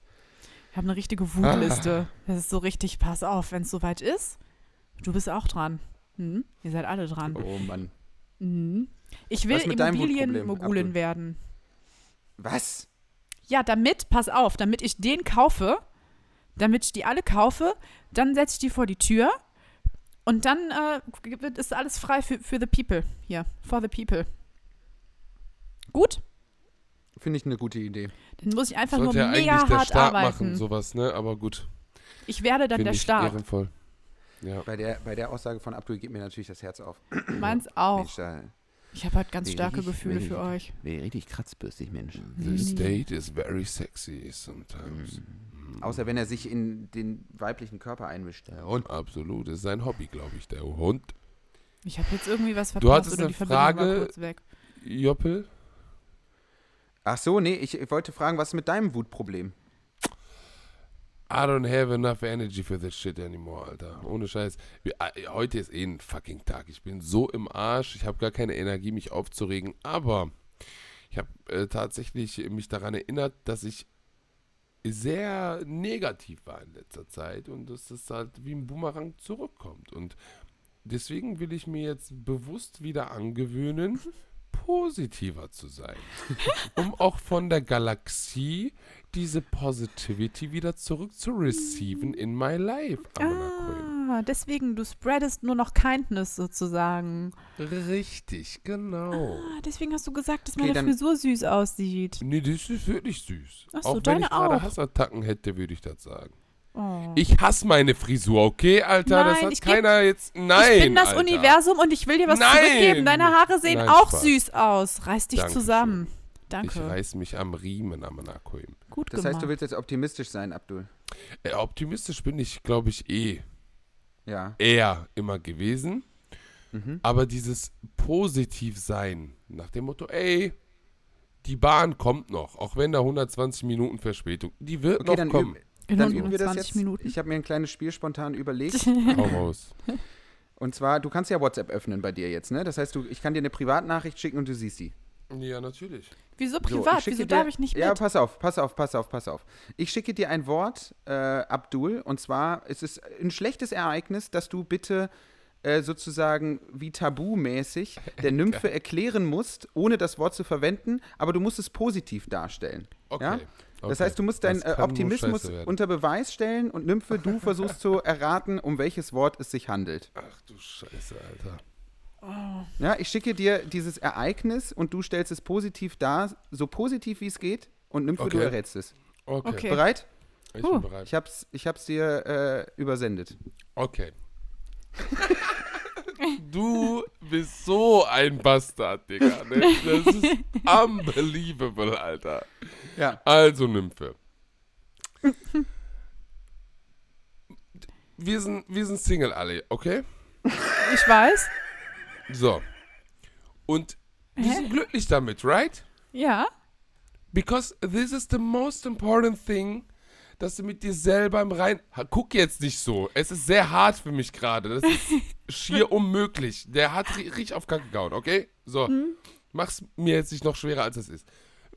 Ich habe eine richtige Wutliste. Das ist so richtig, pass auf, wenn es soweit ist, du bist auch dran. Hm? Ihr seid alle dran. Oh Mann. Mhm. Ich will Immobilienmogulin werden. Was? Ja, damit, pass auf, damit ich den kaufe, damit ich die alle kaufe, dann setze ich die vor die Tür und dann äh, ist alles frei für, für the people hier, for the people. Gut? Finde ich eine gute Idee. Dann muss ich einfach Sollte ja nur eigentlich mega der hart Staat arbeiten. machen, sowas, ne? Aber gut. ich werde dann Finde der ich Staat. ehrenvoll. Ja. Bei der, bei der Aussage von Abdul geht mir natürlich das Herz auf. (clears throat) Meins auch. Mensch, da Ich habe halt ganz starke richtig, Gefühle nee, für euch. wäre richtig kratzbürstig, Mensch. Mhm. The state is very sexy sometimes. Mhm. Außer wenn er sich in den weiblichen Körper einmischt. Der Hund. Absolut. Das ist sein Hobby, glaube ich, der Hund. Ich habe jetzt irgendwie was Du verpasst hattest oder eine die Verbindung war Frage- kurz weg. Joppel? Ach so, nee, ich, ich wollte fragen, was ist mit deinem Wutproblem? I don't have enough energy for this shit anymore, Alter. Ohne Scheiß. Äh, heute ist eh ein fucking Tag. Ich bin so im Arsch. Ich habe gar keine Energie, mich aufzuregen. Aber ich habe äh, tatsächlich mich daran erinnert, dass ich sehr negativ war in letzter Zeit und dass das halt wie ein Boomerang zurückkommt. Und deswegen will ich mir jetzt bewusst wieder angewöhnen, (laughs) positiver zu sein. (laughs) um auch von der Galaxie diese Positivity wieder zurück zu receiven in my life. Quinn. Ah, deswegen, du spreadest nur noch Kindness sozusagen. Richtig, genau. Ah, deswegen hast du gesagt, dass Okay, meine dann- Frisur süß aussieht. Nee, das ist wirklich süß. Ach so, auch wenn deine ich gerade. Hassattacken hätte, würde ich das sagen. Oh. Ich hasse meine Frisur, okay, Alter? das Nein, hat ich geb- keiner jetzt. Nein. ich bin das Alter. Universum und ich will dir was Nein! zurückgeben. Deine Haare sehen Nein, auch Spaß. süß aus. Reiß dich Dankeschön. zusammen. Ich Danke. reiß mich am Riemen, Amanakoim. Gut Das gemacht. heißt, du willst jetzt optimistisch sein, Abdul. Äh, optimistisch bin ich, glaube ich, eh Ja. eher immer gewesen. Mhm. Aber dieses Positivsein nach dem Motto, ey, die Bahn kommt noch, auch wenn da 120 Minuten Verspätung, die wird Okay, noch dann, kommen. üb, In dann üben wir das 120 jetzt. Minuten. Ich habe mir ein kleines Spiel spontan überlegt. (laughs) Hau raus. Und zwar, du kannst ja WhatsApp öffnen bei dir jetzt, ne? Das heißt, du, ich kann dir eine Privatnachricht schicken und du siehst sie. Ja, natürlich. Wieso So, privat? schicke Wieso dir- darf ich nicht mit? Ja, pass auf, pass auf, pass auf, pass auf. Ich schicke dir ein Wort, äh, Abdul, und zwar es ist ein schlechtes Ereignis, dass du bitte äh, sozusagen wie tabumäßig (laughs) der Nymphe erklären musst, ohne das Wort zu verwenden, aber du musst es positiv darstellen. Okay. Ja? Das okay. heißt, du musst deinen Das äh, Optimismus unter Beweis stellen und Nymphe, du (laughs) versuchst zu erraten, um welches Wort es sich handelt. Ach du Scheiße, Alter. Ja, ich schicke dir dieses Ereignis und du stellst es positiv dar, so positiv wie es geht, und Nymphe, du Okay. errätst es. Okay, Okay. Bereit? ich bin bereit. Ich hab's, ich hab's dir äh, übersendet. Okay. (laughs) Du bist so ein Bastard, Digga. Ne? Das ist (laughs) unbelievable, Alter. Ja. Also, Nymphe. Wir sind, wir sind Single alle, okay? Ich weiß. So. Und wir Hä? sind glücklich damit, right? Ja. Because this is the most important thing, dass du mit dir selber im Rein. Ha, Guck jetzt nicht so. Es ist sehr hart für mich gerade. Das ist (laughs) schier unmöglich. Der hat ri- richtig auf Kacke gehauen, okay? So. Mach's mir jetzt nicht noch schwerer, als es ist.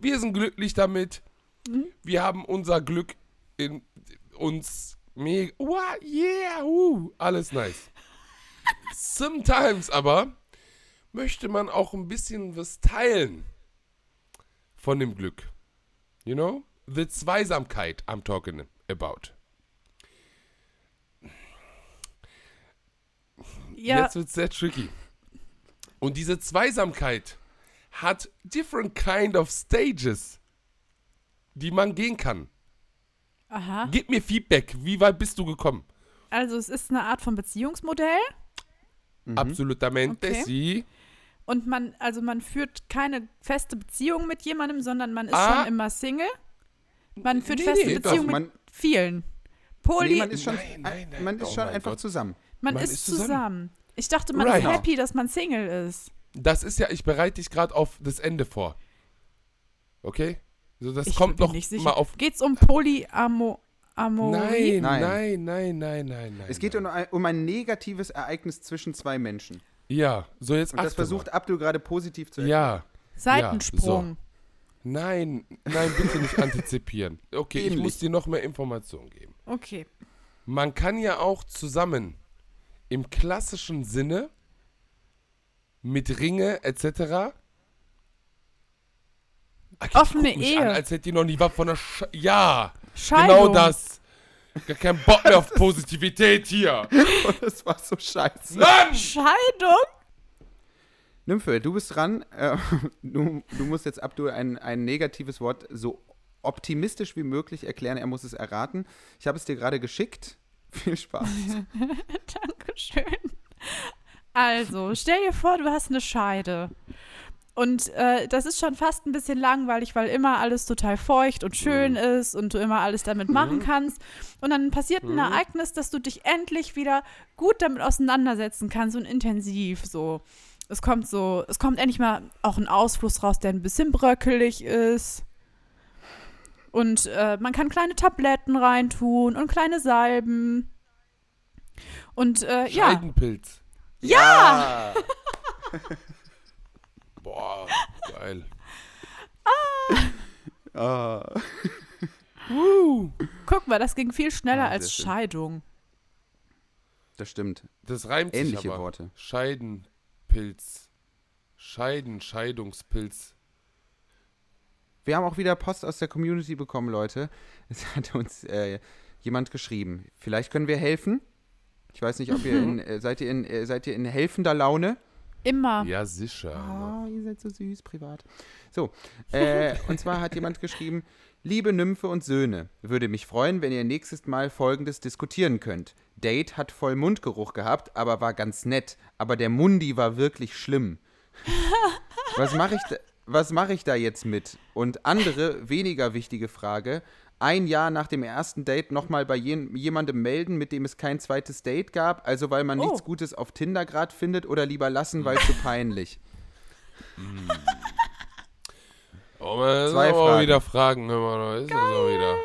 Wir sind glücklich damit, Wir haben unser Glück in uns mega. Wow, yeah, uh, alles nice. (laughs) Sometimes aber möchte man auch ein bisschen was teilen von dem Glück. You know? The Zweisamkeit I'm talking about. Ja, Jetzt wird sehr tricky. Und diese Zweisamkeit hat different kind of stages, die man gehen kann. aha. Gib mir Feedback. Wie weit bist du gekommen? Also es ist eine Art von Beziehungsmodell Absolutamente Okay. sí. und man, also man führt keine feste Beziehung mit jemandem, sondern man ist Ah. schon immer Single. Man führt Nee, feste nee, Beziehungen mit vielen. Poly, Nee, man ist schon, Nein, nein, nein, man ist oh schon einfach Gott. zusammen. man, man ist, ist zusammen. zusammen. Ich dachte, man Right. ist happy, dass man Single ist. Das ist ja, ich bereite dich gerade auf das Ende vor. Okay? So, das ich kommt bin noch nicht sicher. mal auf. Geht's um Polyamo Amorie? Nein, Nein. nein, nein, nein, nein, nein. Es geht nein. um ein, um ein negatives Ereignis zwischen zwei Menschen. Ja, so jetzt Und das versucht Abdul gerade positiv zu erklären. Ja. Seitensprung. Nein, nein, bitte nicht antizipieren. Okay, ich Ähnlich. muss dir noch mehr Informationen geben. Okay. Man kann ja auch zusammen im klassischen Sinne mit Ringe etc. Ah, die Offene Ehe. An, als hätte die noch nie was von der Sch Ja, Scheidung. genau das. Gar keinen Bock mehr auf Positivität hier. (laughs) Das war so scheiße. Mann! Scheidung? Nymphe, du bist dran. Äh, (laughs) du, du musst jetzt Abdul ein, ein negatives Wort so optimistisch wie möglich erklären. Er muss es erraten. Ich habe es dir gerade geschickt. Viel Spaß. (laughs) Dankeschön. Also, stell dir vor, du hast eine Scheide. Und äh, das ist schon fast ein bisschen langweilig, weil immer alles total feucht und schön ist und du immer alles damit machen kannst. Und dann passiert ein Ereignis, dass du dich endlich wieder gut damit auseinandersetzen kannst und intensiv so. Es kommt so, es kommt endlich mal auch ein Ausfluss raus, der ein bisschen bröckelig ist. Und äh, man kann kleine Tabletten reintun und kleine Salben. Und äh, ja, Scheidenpilz. Ja! (laughs) Boah, geil. Ah. (laughs) guck mal, das ging viel schneller Ah, sehr als schön. Scheidung. Das stimmt. Das reimt Ähnliche sich aber. Worte. Scheidenpilz. Scheiden, Scheidungspilz. Wir haben auch wieder Post aus der Community bekommen, Leute. Es hat uns äh, jemand geschrieben. Vielleicht können wir helfen. Ich weiß nicht, ob ihr in, äh, seid ihr in äh, seid ihr in helfender Laune? Immer. Ja, sicher. Ah, ihr seid so süß privat. So, äh, und zwar hat jemand (laughs) geschrieben, liebe Nymphe und Söhne, würde mich freuen, wenn ihr nächstes Mal Folgendes diskutieren könnt. Date hat voll Mundgeruch gehabt, aber war ganz nett, aber der Mundi war wirklich schlimm. (laughs) Was mache ich, da- was mache ich da jetzt mit? Und andere, weniger wichtige Frage, ein Jahr nach dem ersten Date nochmal bei jen- jemandem melden, mit dem es kein zweites Date gab, also weil man Oh. nichts Gutes auf Tinder gerade findet oder lieber lassen, weil zu (laughs) peinlich. Oh, man, das Zwei Fragen. wieder Fragen. Hör mal, ist das auch wieder.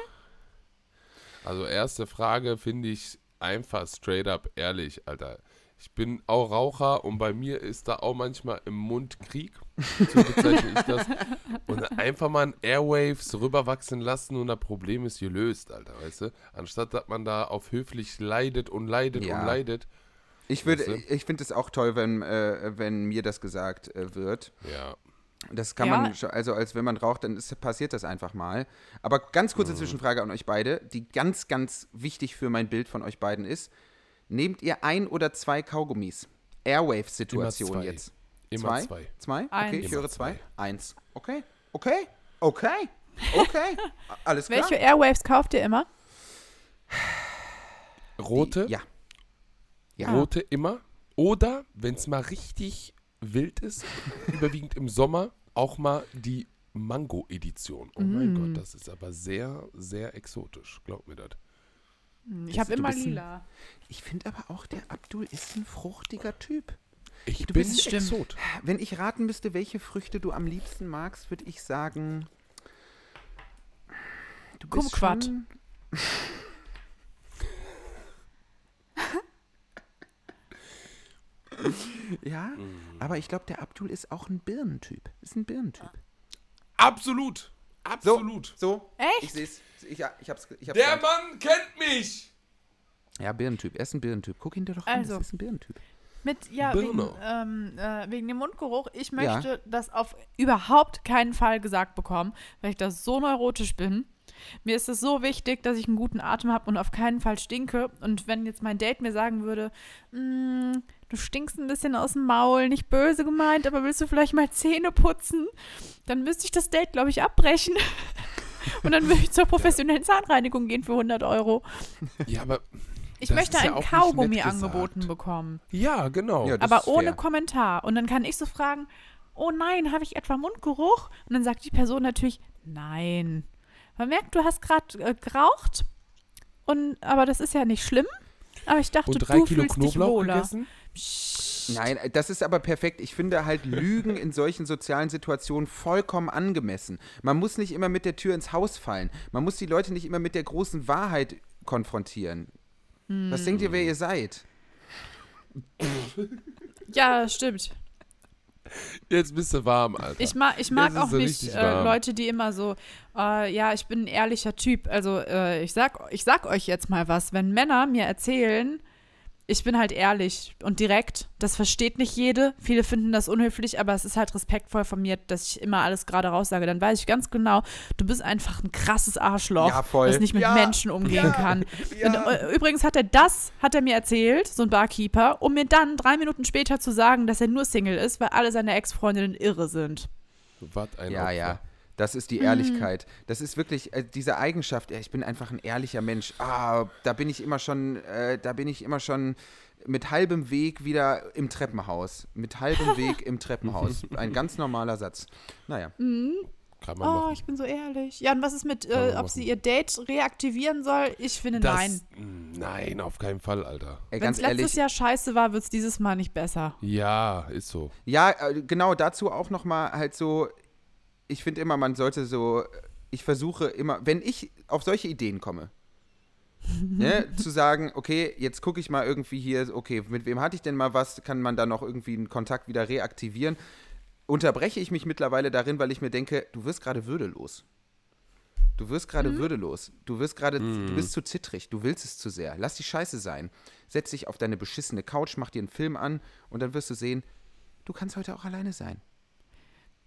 Also, erste Frage finde ich einfach straight up ehrlich, Alter. Ich bin auch Raucher und bei mir ist da auch manchmal im Mund Krieg. So bezeichne ich das. Und einfach mal ein Airwaves rüberwachsen lassen und das Problem ist gelöst, Alter, weißt du? Anstatt dass man da auf höflich leidet und leidet Ja. und leidet. Ich, würde- Weißt du? ich finde es auch toll, wenn, äh, wenn mir das gesagt äh, wird. Ja. Das kann Ja. man, schon- also als wenn man raucht, dann ist, passiert das einfach mal. Aber ganz kurze Zwischenfrage an euch beide, die ganz, ganz wichtig für mein Bild von euch beiden ist. Nehmt ihr ein oder zwei Kaugummis? Airwave-Situation jetzt. Immer zwei? zwei. Zwei? Okay, Eins. ich Immer höre zwei. zwei. Eins. Okay. Okay. Okay. Okay. (laughs) Alles klar. Welche Airwaves kauft ihr immer? Rote? Ja. Ja. Rote immer. Oder, wenn es mal richtig wild ist, (laughs) überwiegend im Sommer, auch mal die Mango-Edition. Oh mein Mm. Gott, das ist aber sehr, sehr exotisch. Glaub mir das. Ich habe immer bist ein- lila. Ich finde aber auch, der Abdul ist ein fruchtiger Typ. Ich Du bin bist- Stimmt. Exot. Wenn ich raten müsste, welche Früchte du am liebsten magst, würde ich sagen. Du bist Kumquat. schon- (laughs) ja, aber ich glaube, der Abdul ist auch ein Birnentyp. Ist ein Birnentyp. Absolut. Absolut. So. Echt? Ich sehe es. Ich, ja, ich hab's. Ich hab's Der geahnt. Mann kennt mich. Ja, Birnentyp. Er ist ein Birnentyp. Guck ihn dir doch an. Also. Das ist ein Birnentyp. Mit, ja, wegen, Birne. ähm, äh, wegen dem Mundgeruch. Ich Ja. möchte das auf überhaupt keinen Fall gesagt bekommen, weil ich da so neurotisch bin. Mir ist es so wichtig, dass ich einen guten Atem habe und auf keinen Fall stinke. Und wenn jetzt mein Date mir sagen würde, "Mm, du stinkst ein bisschen aus dem Maul, nicht böse gemeint, aber willst du vielleicht mal Zähne putzen, dann müsste ich das Date, glaube ich, abbrechen. (laughs) und dann würde ich zur professionellen Zahnreinigung gehen für 100 Euro. Ja, aber. Ich Das möchte ist ja ein auch nicht Kaugummi angeboten bekommen. Ja, genau. Ja, aber ohne fair. Kommentar. Und dann kann ich so fragen, oh nein, habe ich etwa Mundgeruch? Und dann sagt die Person natürlich, nein. Man merkt, du hast gerade äh, geraucht, und, aber das ist ja nicht schlimm. Aber ich dachte, Und drei du Kilo fühlst dich Knoblauch wohler. gegessen? Nein, das ist aber perfekt. Ich finde halt Lügen in solchen sozialen Situationen vollkommen angemessen. Man muss nicht immer mit der Tür ins Haus fallen. Man muss die Leute nicht immer mit der großen Wahrheit konfrontieren. Was denkt ihr, wer ihr seid? Ja, stimmt. Jetzt bist du warm, Alter. Ich, ma ich mag auch so nicht äh. Leute, die immer so, äh, ja, ich bin ein ehrlicher Typ. Also äh, ich, sag, ich sag euch jetzt mal was. Wenn Männer mir erzählen, ich bin halt ehrlich und direkt, das versteht nicht jede. Viele finden das unhöflich, aber es ist halt respektvoll von mir, dass ich immer alles gerade raussage. Dann weiß ich ganz genau, du bist einfach ein krasses Arschloch, Ja, das nicht mit Ja, Menschen umgehen ja, kann. ja. Und, äh, übrigens hat er das, hat er mir erzählt, so ein Barkeeper, um mir dann drei Minuten später zu sagen, dass er nur Single ist, weil alle seine Ex-Freundinnen irre sind. Was ein Ja, Opfer. ja. Das ist die Mhm. Ehrlichkeit. Das ist wirklich äh, diese Eigenschaft. Ja, ich bin einfach ein ehrlicher Mensch. Ah, da bin ich immer schon, äh, da bin ich immer schon mit halbem Weg wieder im Treppenhaus. Mit halbem (laughs) Weg im Treppenhaus. Ein ganz normaler Satz. Naja. Kann man Oh, machen. ich bin so ehrlich. Ja, und was ist mit, äh, ob machen. sie ihr Date reaktivieren soll? Ich finde Das, nein. Mm, Nein, auf keinen Fall, Alter. Wenn es ganz letztes ehrlich. Jahr scheiße war, wird es dieses Mal nicht besser. Ja, ist so. Ja, äh, genau, dazu auch nochmal halt so, ich finde immer, man sollte so, ich versuche immer, wenn ich auf solche Ideen komme, (laughs) ne, zu sagen, okay, jetzt gucke ich mal irgendwie hier, okay, mit wem hatte ich denn mal was, kann man da noch irgendwie einen Kontakt wieder reaktivieren, unterbreche ich mich mittlerweile darin, weil ich mir denke, du wirst gerade würdelos. Du wirst gerade würdelos. Du wirst gerade, du bist zu zittrig. Du willst es zu sehr. Lass die Scheiße sein. Setz dich auf deine beschissene Couch, mach dir einen Film an und dann wirst du sehen, du kannst heute auch alleine sein.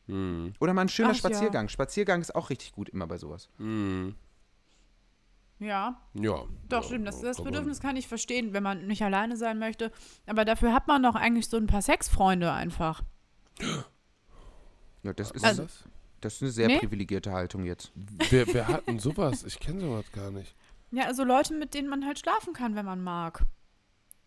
Mm, Oder mal ein schöner Ach ja. Spaziergang. Spaziergang ist auch richtig gut immer bei sowas. mm, Ja, ja. doch, ja, stimmt. Das, das Bedürfnis kann ich verstehen, wenn man nicht alleine sein möchte. Aber dafür hat man doch eigentlich so ein paar Sexfreunde einfach. Ja, das, ist, Also- das? das ist eine sehr Nee. privilegierte Haltung jetzt. Wer, wer hat denn sowas? Ich kenne sowas gar nicht. Ja, also Leute, mit denen man halt schlafen kann, wenn man mag.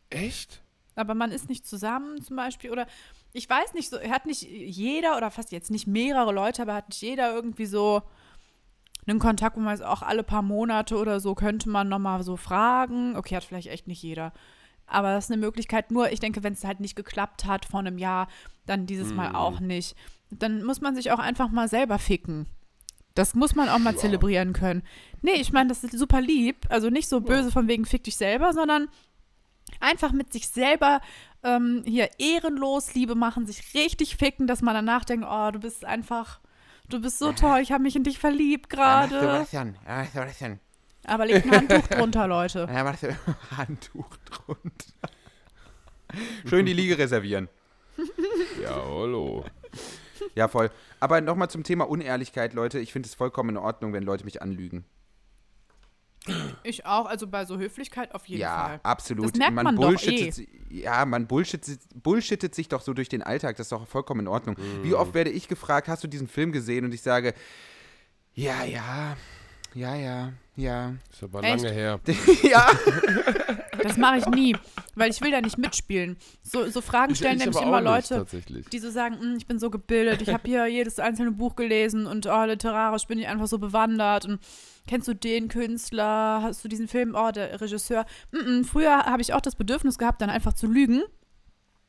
Echt? Aber man ist nicht zusammen zum Beispiel. Oder ich weiß nicht, so, hat nicht jeder oder fast jetzt nicht mehrere Leute, aber hat nicht jeder irgendwie so einen Kontakt, wo man jetzt auch alle paar Monate oder so könnte man nochmal so fragen. Okay, hat vielleicht echt nicht jeder. Aber das ist eine Möglichkeit. Nur, ich denke, wenn es halt nicht geklappt hat vor einem Jahr, dann dieses Mal auch nicht. Dann muss man sich auch einfach mal selber ficken. Das muss man auch mal Ja. zelebrieren können. Nee, ich meine, das ist super lieb. Also nicht so böse von wegen fick dich selber, sondern einfach mit sich selber ähm, hier ehrenlos Liebe machen, sich richtig ficken, dass man danach denkt, oh, du bist einfach, du bist so toll, ich habe mich in dich verliebt gerade. Aber legt ein Handtuch drunter, Leute. Ja, warte. Handtuch drunter. Schön die Liege reservieren. (laughs) Ja, hallo. Ja, voll. Aber nochmal zum Thema Unehrlichkeit, Leute. Ich finde es vollkommen in Ordnung, wenn Leute mich anlügen. Ich auch, also bei so Höflichkeit auf jeden ja, Fall. absolut. Das merkt man doch bullshittet, eh. si- Ja, man bullshittet, bullshittet sich doch so durch den Alltag. Das ist doch vollkommen in Ordnung. Wie Mhm. oft werde ich gefragt, hast du diesen Film gesehen? Und ich sage, ja, ja, ja, ja, ja. Ist aber Echt? lange her. (laughs) ja. (laughs) Das mache ich nie, weil ich will da nicht mitspielen. So, so Fragen stellen ich nämlich aber immer nicht, Leute, die so sagen, "Mm, ich bin so gebildet, ich habe hier (laughs) jedes einzelne Buch gelesen und oh, literarisch bin ich einfach so bewandert und kennst du den Künstler, hast du diesen Film, oh, der Regisseur. Mm -mm, früher habe ich auch das Bedürfnis gehabt, dann einfach zu lügen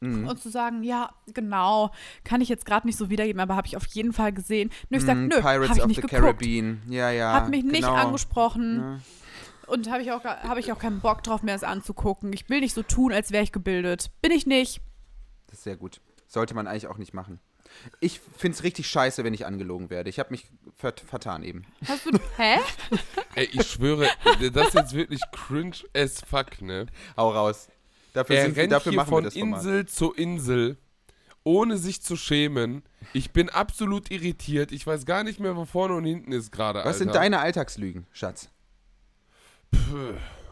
Mhm. und zu sagen, ja, genau, kann ich jetzt gerade nicht so wiedergeben, aber habe ich auf jeden Fall gesehen. Nur ich sage, Mm, nö, habe Pirates ich of nicht the geguckt. Caribbean. Ja, ja. Hat mich nicht genau. angesprochen Ja. und habe ich, auch, hab ich auch keinen Bock drauf mehr, es anzugucken. Ich will nicht so tun, als wäre ich gebildet. Bin ich nicht. Das ist sehr gut. Sollte man eigentlich auch nicht machen. Ich finde es richtig scheiße, wenn ich angelogen werde. Ich habe mich vert vertan eben. Hast du. Hä? Ey, ich schwöre, das ist jetzt wirklich cringe as fuck, ne? Hau raus. Dafür, Er sind, rennt dafür hier von. Insel zu Insel, ohne sich zu schämen. Ich bin absolut irritiert. Ich weiß gar nicht mehr, wo vorne und hinten ist gerade, Was sind Alter. deine Alltagslügen, Schatz?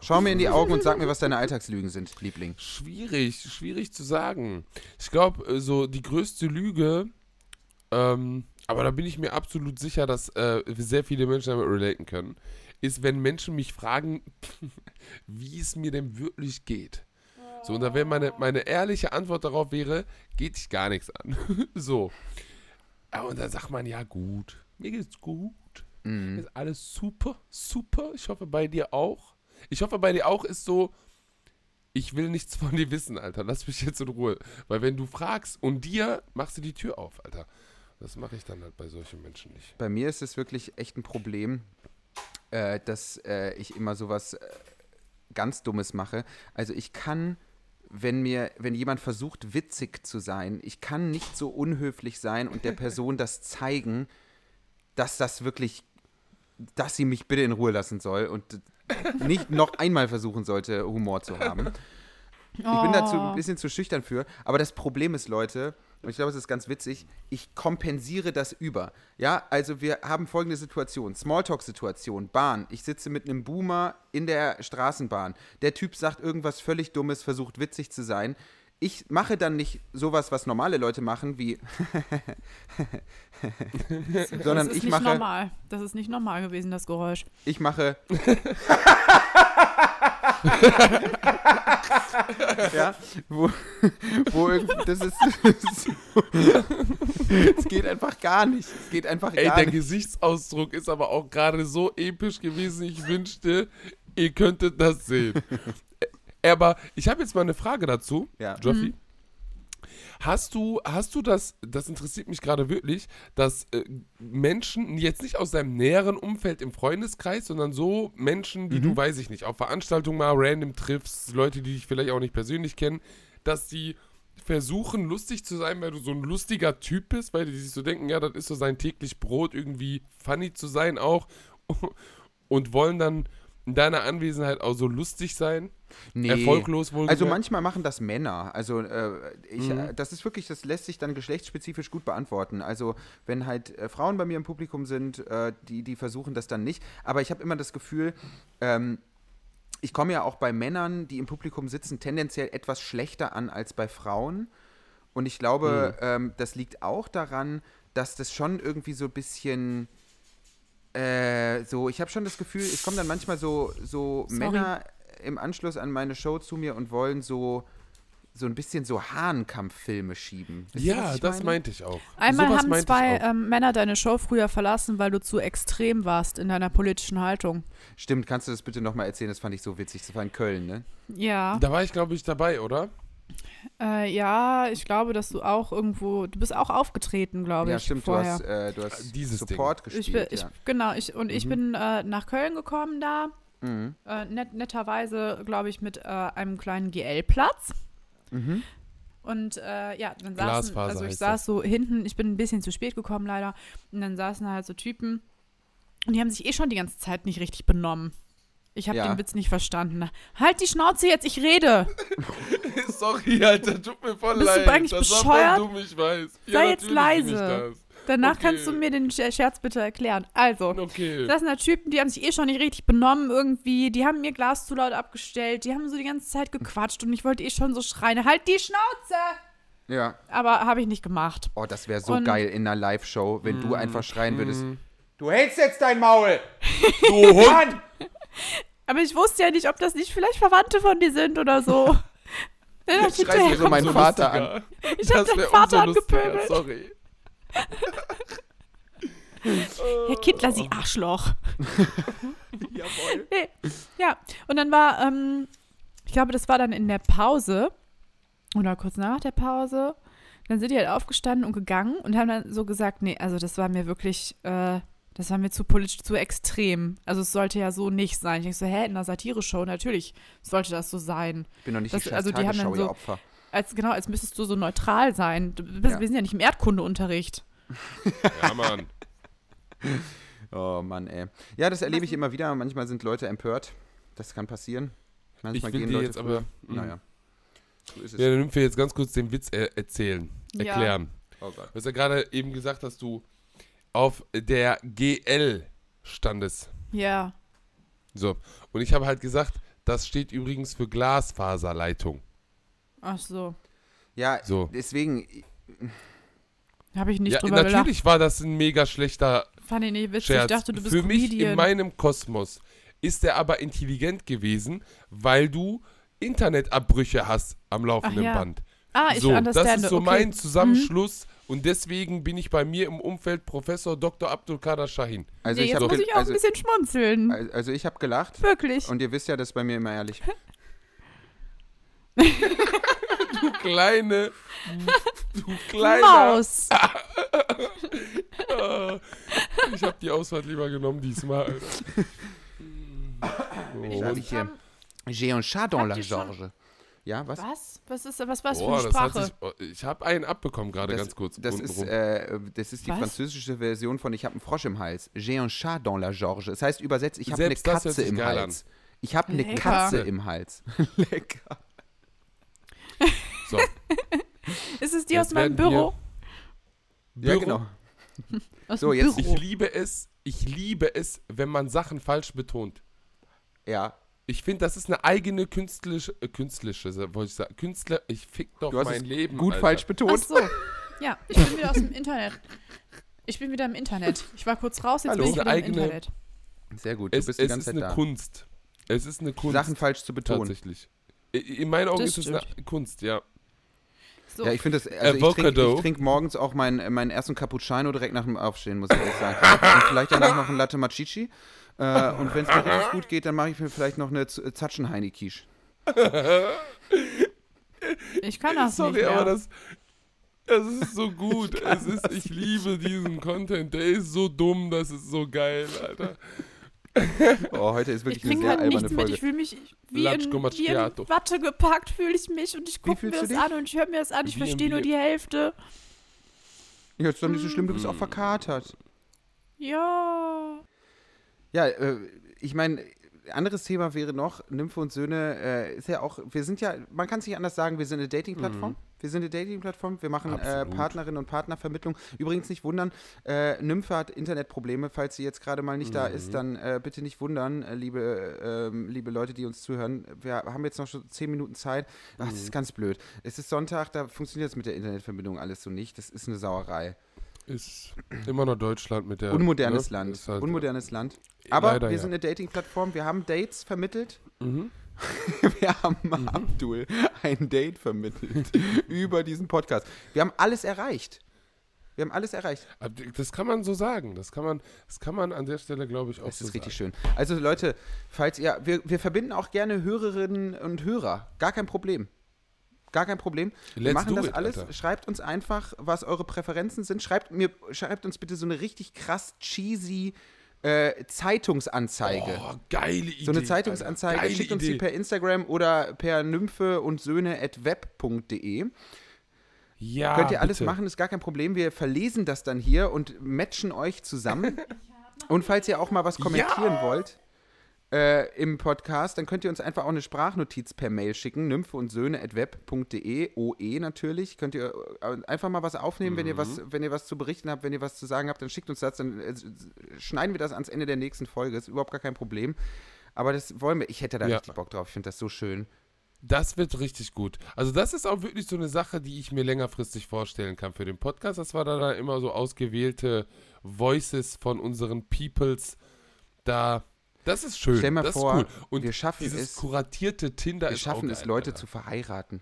Schau mir in die Augen und sag mir, was deine Alltagslügen sind, Liebling. Schwierig, schwierig zu sagen. Ich glaube, so die größte Lüge, ähm, aber da bin ich mir absolut sicher, dass äh, sehr viele Menschen damit relaten können, ist, wenn Menschen mich fragen, (laughs) wie es mir denn wirklich geht. So, und da wäre meine, meine ehrliche Antwort darauf wäre, geht dich gar nichts an. (laughs) so. Und dann sagt man, ja gut, mir geht's gut. Mhm. Ist alles super, super. Ich hoffe bei dir auch. Ich hoffe bei dir auch ist so, ich will nichts von dir wissen, Alter. Lass mich jetzt in Ruhe. Weil wenn du fragst und dir, machst du die Tür auf, Alter. Das mache ich dann halt bei solchen Menschen nicht. Bei mir ist es wirklich echt ein Problem, äh, dass äh, ich immer sowas äh, ganz Dummes mache. Also ich kann, wenn mir, wenn jemand versucht, witzig zu sein, ich kann nicht so unhöflich sein und der Person das zeigen, dass das wirklich, dass sie mich bitte in Ruhe lassen soll und nicht noch einmal versuchen sollte, Humor zu haben. Ich bin dazu Oh. ein bisschen zu schüchtern für. Aber das Problem ist, Leute, und ich glaube, es ist ganz witzig, ich kompensiere das über. Ja, also wir haben folgende Situation: Smalltalk-Situation, Bahn. Ich sitze mit einem Boomer in der Straßenbahn. Der Typ sagt irgendwas völlig Dummes, versucht witzig zu sein. Ich mache dann nicht sowas, was normale Leute machen, wie. (laughs) sondern das ist ich nicht mache. normal. Das ist nicht normal gewesen, das Geräusch. Ich mache. (laughs) (laughs) ja, wo, wo irgendwie, das ist, es geht einfach gar nicht. Es geht einfach Ey, gar der nicht. Gesichtsausdruck ist aber auch gerade so episch gewesen. Ich wünschte, ihr könntet das sehen. Aber ich habe jetzt mal eine Frage dazu, Ja. Joffi. Hast du, hast du das, das interessiert mich gerade wirklich, dass äh, Menschen jetzt nicht aus deinem näheren Umfeld im Freundeskreis, sondern so Menschen, die du, weiß ich nicht, auf Veranstaltungen mal random triffst, Leute, die dich vielleicht auch nicht persönlich kennen, dass die versuchen, lustig zu sein, weil du so ein lustiger Typ bist, weil die sich so denken, ja, das ist so sein täglich Brot, irgendwie funny zu sein auch (laughs) und wollen dann in deiner Anwesenheit auch so lustig sein, Nee. erfolglos wohl. Also manchmal machen das Männer. Also äh, ich, Mhm. äh, das ist wirklich, das lässt sich dann geschlechtsspezifisch gut beantworten. Also wenn halt äh, Frauen bei mir im Publikum sind, äh, die, die versuchen das dann nicht. Aber ich habe immer das Gefühl, ähm, ich komme ja auch bei Männern, die im Publikum sitzen, tendenziell etwas schlechter an als bei Frauen. Und ich glaube, ähm, das liegt auch daran, dass das schon irgendwie so ein bisschen äh, so, ich habe schon das Gefühl, es kommen dann manchmal so, so Sorry. Männer im Anschluss an meine Show zu mir und wollen so, so ein bisschen so Hahnkampffilme schieben. Wisst Ja, das meine? meinte ich auch. Einmal Sowas haben zwei ähm, Männer deine Show früher verlassen, weil du zu extrem warst in deiner politischen Haltung. Stimmt, kannst du das bitte nochmal erzählen? Das fand ich so witzig. Das war in Köln, ne? Ja. Da war ich, glaube ich, dabei, oder? Äh, ja, ich glaube, dass du auch irgendwo, du bist auch aufgetreten, glaube ja, ich, stimmt, vorher. du hast, äh, du hast Dieses Support ich gespielt. bin, ich, ja. Genau, ich, und ich Mhm. bin äh, nach Köln gekommen da, Mhm. äh, net, netterweise, glaube ich, mit äh, einem kleinen GL-Platz. Mhm. Und äh, ja, dann saßen, Glasfaser also ich saß so hinten, ich bin ein bisschen zu spät gekommen leider, und dann saßen da halt so Typen und die haben sich eh schon die ganze Zeit nicht richtig benommen. Ich habe Ja. den Witz nicht verstanden. Halt die Schnauze jetzt, ich rede. (laughs) Sorry, Alter, tut mir voll Bist du leid. eigentlich das bescheuert? war voll dumm, ich weiß. Sei jetzt natürlich bin leise. Danach Okay. kannst du mir den Scher- Scherz bitte erklären. Also, Okay. das sind da Typen, die haben sich eh schon nicht richtig benommen irgendwie. Die haben mir Glas zu laut abgestellt. Die haben so die ganze Zeit gequatscht und ich wollte eh schon so schreien. Halt die Schnauze! Ja. Aber habe ich nicht gemacht. Oh, das wäre so Und- geil in einer Live-Show, wenn du einfach schreien würdest. Mm. Du hältst jetzt dein Maul! Du Hund! Aber ich wusste ja nicht, ob das nicht vielleicht Verwandte von dir sind oder so. (laughs) Dann ich, der- so meinen Vater lustiger. an. (laughs) Ich hab Das deinen Vater angepöbelt. Sorry. (laughs) Herr Kindler, Sie Arschloch. Jawohl. Nee. Ja, und dann war, ähm, ich glaube, das war dann in der Pause oder kurz nach der Pause. Dann sind die halt aufgestanden und gegangen und haben dann so gesagt, nee, also das war mir wirklich, äh, das war mir zu politisch, zu extrem. Also es sollte ja so nicht sein. Ich denke so, hä, in einer Satire-Show, natürlich sollte das so sein. Ich bin noch nicht Das- die also die haben dann so- Opfer. als genau, als müsstest du so neutral sein. Du bist, Ja. Wir sind ja nicht im Erdkundeunterricht. Ja, Mann. (laughs) Oh Mann, ey. Ja, das erlebe ich immer wieder. Manchmal sind Leute empört. Das kann passieren. Ich Manchmal will gehen dir Leute jetzt früher. aber. Naja. So ist es. Ja, dann nimm wir jetzt ganz kurz den Witz er erzählen, Ja. erklären. Oh Gott. Du hast ja gerade eben gesagt, dass du auf der GL standest. Ja. So. Und ich habe halt gesagt, das steht übrigens für Glasfaserleitung. Ach so. Ja, So. deswegen, Habe ich nicht ja, drüber gelacht. natürlich war das ein mega schlechter Fand ich nicht witzig. Scherz. Ich dachte, du bist Für mich in Comedian. meinem Kosmos ist er aber intelligent gewesen, weil du Internetabbrüche hast am laufenden ja. Band. ah, ich so, understand. das ist so okay. mein Zusammenschluss und deswegen bin ich bei mir im Umfeld Professor Dr. Abdulkader Shahin. also nee, ich jetzt habe muss ich auch also, ein bisschen schmunzeln. also ich habe gelacht Wirklich. und ihr wisst ja, das ist bei mir immer ehrlich. Du kleine, (laughs) du kleine. Maus. (laughs) Ah, ich habe die Ausfahrt lieber genommen diesmal. Alter. Ich Oh, habe hier J'ai un chat dans la George. Ja, was? Was? Was ist was, was für oh, eine das hat Sprache? sich, oh, ich habe einen abbekommen gerade ganz kurz. das, ist, äh, das ist die Was? französische Version von Ich habe einen Frosch im Hals. J'ai un chat dans la George. Das heißt übersetzt, ich habe eine Katze im Hals. Ich habe eine. Katze im Hals. Lecker. so, Ist es die Jetzt aus meinem wir- Büro? Ja, Büro. genau. Aus So, jetzt- Büro. Ich liebe es, ich liebe es, wenn man Sachen falsch betont. Ja. Ich finde, das ist eine eigene künstlerische, äh, künstlerische, wollte ich sagen, Künstler, ich fick doch Du hast mein es Leben. gut Alter. falsch Ach betont. so. Ja, ich bin wieder aus dem Internet. Ich bin wieder im Internet. Ich war kurz raus, jetzt Hallo. bin ich wieder im Eigene- Internet. Sehr gut. Du Es, bist die es ganze ist Zeit eine da. Kunst. Es ist eine Kunst. Sachen falsch zu betonen. tatsächlich. In meinen Augen Das ist es eine Kunst, ja. So. Ja, ich finde das, also ich trinke trink morgens auch meinen, meinen ersten Cappuccino direkt nach dem Aufstehen, muss ich ehrlich sagen. Und vielleicht danach noch ein Latte Machichi. Äh, und wenn es mir richtig gut geht, dann mache ich mir vielleicht noch eine Z- Zatschenheini-Quiche. ich kann das Sorry, nicht mehr. aber das, es ist so gut. (laughs) es ist, ich liebe diesen Content. Der ist so dumm, das ist so geil, Alter. Oh, heute ist ich wirklich eine kriege sehr halt alberne nichts mit. Folge. Ich fühle mich wie Latsch in, wie in. Watte gepackt, fühle ich mich. Und ich gucke mir das an und ich höre mir das an. Ich verstehe nur die Hälfte. Ja, ist doch nicht so schlimm, du bist auch Mm. verkatert. Ja. Ja, äh, ich meine, anderes Thema wäre noch, Nymphe und Söhne äh, ist ja auch, wir sind ja, man kann es nicht anders sagen, wir sind eine Dating-Plattform. Wir sind eine Dating-Plattform, wir machen äh. Partnerinnen und Partnervermittlung. Übrigens nicht wundern, äh, Nymphe hat Internetprobleme. Falls sie jetzt gerade mal nicht da ist, dann äh, bitte nicht wundern, äh, liebe, ähm, liebe Leute, die uns zuhören. Wir haben jetzt noch schon zehn Minuten Zeit. Ach, das ist ganz blöd. Es ist Sonntag, da funktioniert es mit der Internetverbindung alles so nicht. Das ist eine Sauerei. Ist immer noch Deutschland mit der. Unmodernes ne? Land. Halt- Unmodernes Land. Aber Leider, wir ja. sind eine Dating-Plattform, wir haben Dates vermittelt. Mhm. (laughs) Wir haben Abdul ein Date vermittelt (laughs) über diesen Podcast. Wir haben alles erreicht. Wir haben alles erreicht. Das kann man so sagen. Das kann man, das kann man an der Stelle, glaube ich, auch Das so ist richtig sagen. schön. Also Leute, falls ihr, wir, wir verbinden auch gerne Hörerinnen und Hörer. Gar kein Problem. Gar kein Problem. Wir Let's machen do das it, alles. Alter. Schreibt uns einfach, was eure Präferenzen sind. Schreibt mir, schreibt uns bitte so eine richtig krass cheesy äh, Zeitungsanzeige. Oh, geile Idee. So eine Zeitungsanzeige, Alter. Schickt uns Idee. die per Instagram oder per nymphe und söhne at web.de. Ja, Könnt ihr alles bitte. machen, ist gar kein Problem. Wir verlesen das dann hier und matchen euch zusammen. (laughs) und falls ihr auch mal was kommentieren Ja. wollt äh, im Podcast, dann könnt ihr uns einfach auch eine Sprachnotiz per Mail schicken. nymphe und söhne at web.de, OE natürlich. Könnt ihr äh, einfach mal was aufnehmen, wenn ihr was, Mhm. wenn ihr was zu berichten habt, wenn ihr was zu sagen habt, dann schickt uns das, dann äh, schneiden wir das ans Ende der nächsten Folge. Ist überhaupt gar kein Problem. Aber das wollen wir. Ich hätte da Ja. richtig Bock drauf. Ich finde das so schön. Das wird richtig gut. Also das ist auch wirklich so eine Sache, die ich mir längerfristig vorstellen kann für den Podcast. Das war da dann immer so ausgewählte Voices von unseren Peoples. Da, das ist schön. Stell mal das vor, ist cool. Und wir schaffen dieses es- kuratierte Tinder Wir ist schaffen es, Leute Alter. zu verheiraten.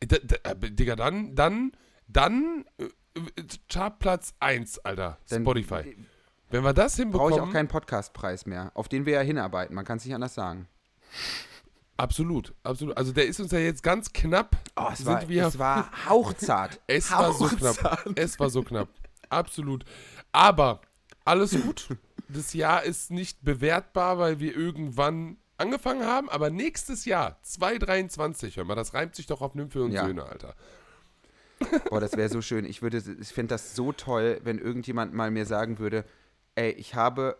Da, da, äh, Digga, dann, dann, dann äh, äh, Chartplatz 1, Alter. Dann- Spotify. Wenn wir das Brauche hinbekommen, ich auch keinen Podcastpreis mehr, auf den wir ja hinarbeiten. Man kann es nicht anders sagen. absolut, absolut. Also der ist uns ja jetzt ganz knapp. Oh, es, sind war, wir, es war (laughs) hauchzart. Es war so knapp. Es war so knapp. Absolut. Aber alles gut. (laughs) Das Jahr ist nicht bewertbar, weil wir irgendwann angefangen haben, aber nächstes Jahr, 2023, hör mal, das reimt sich doch auf Nymphe und Ja. Söhne, Alter. Boah, das wäre so schön. Ich würde, ich finde das so toll, wenn irgendjemand mal mir sagen würde, ey, ich habe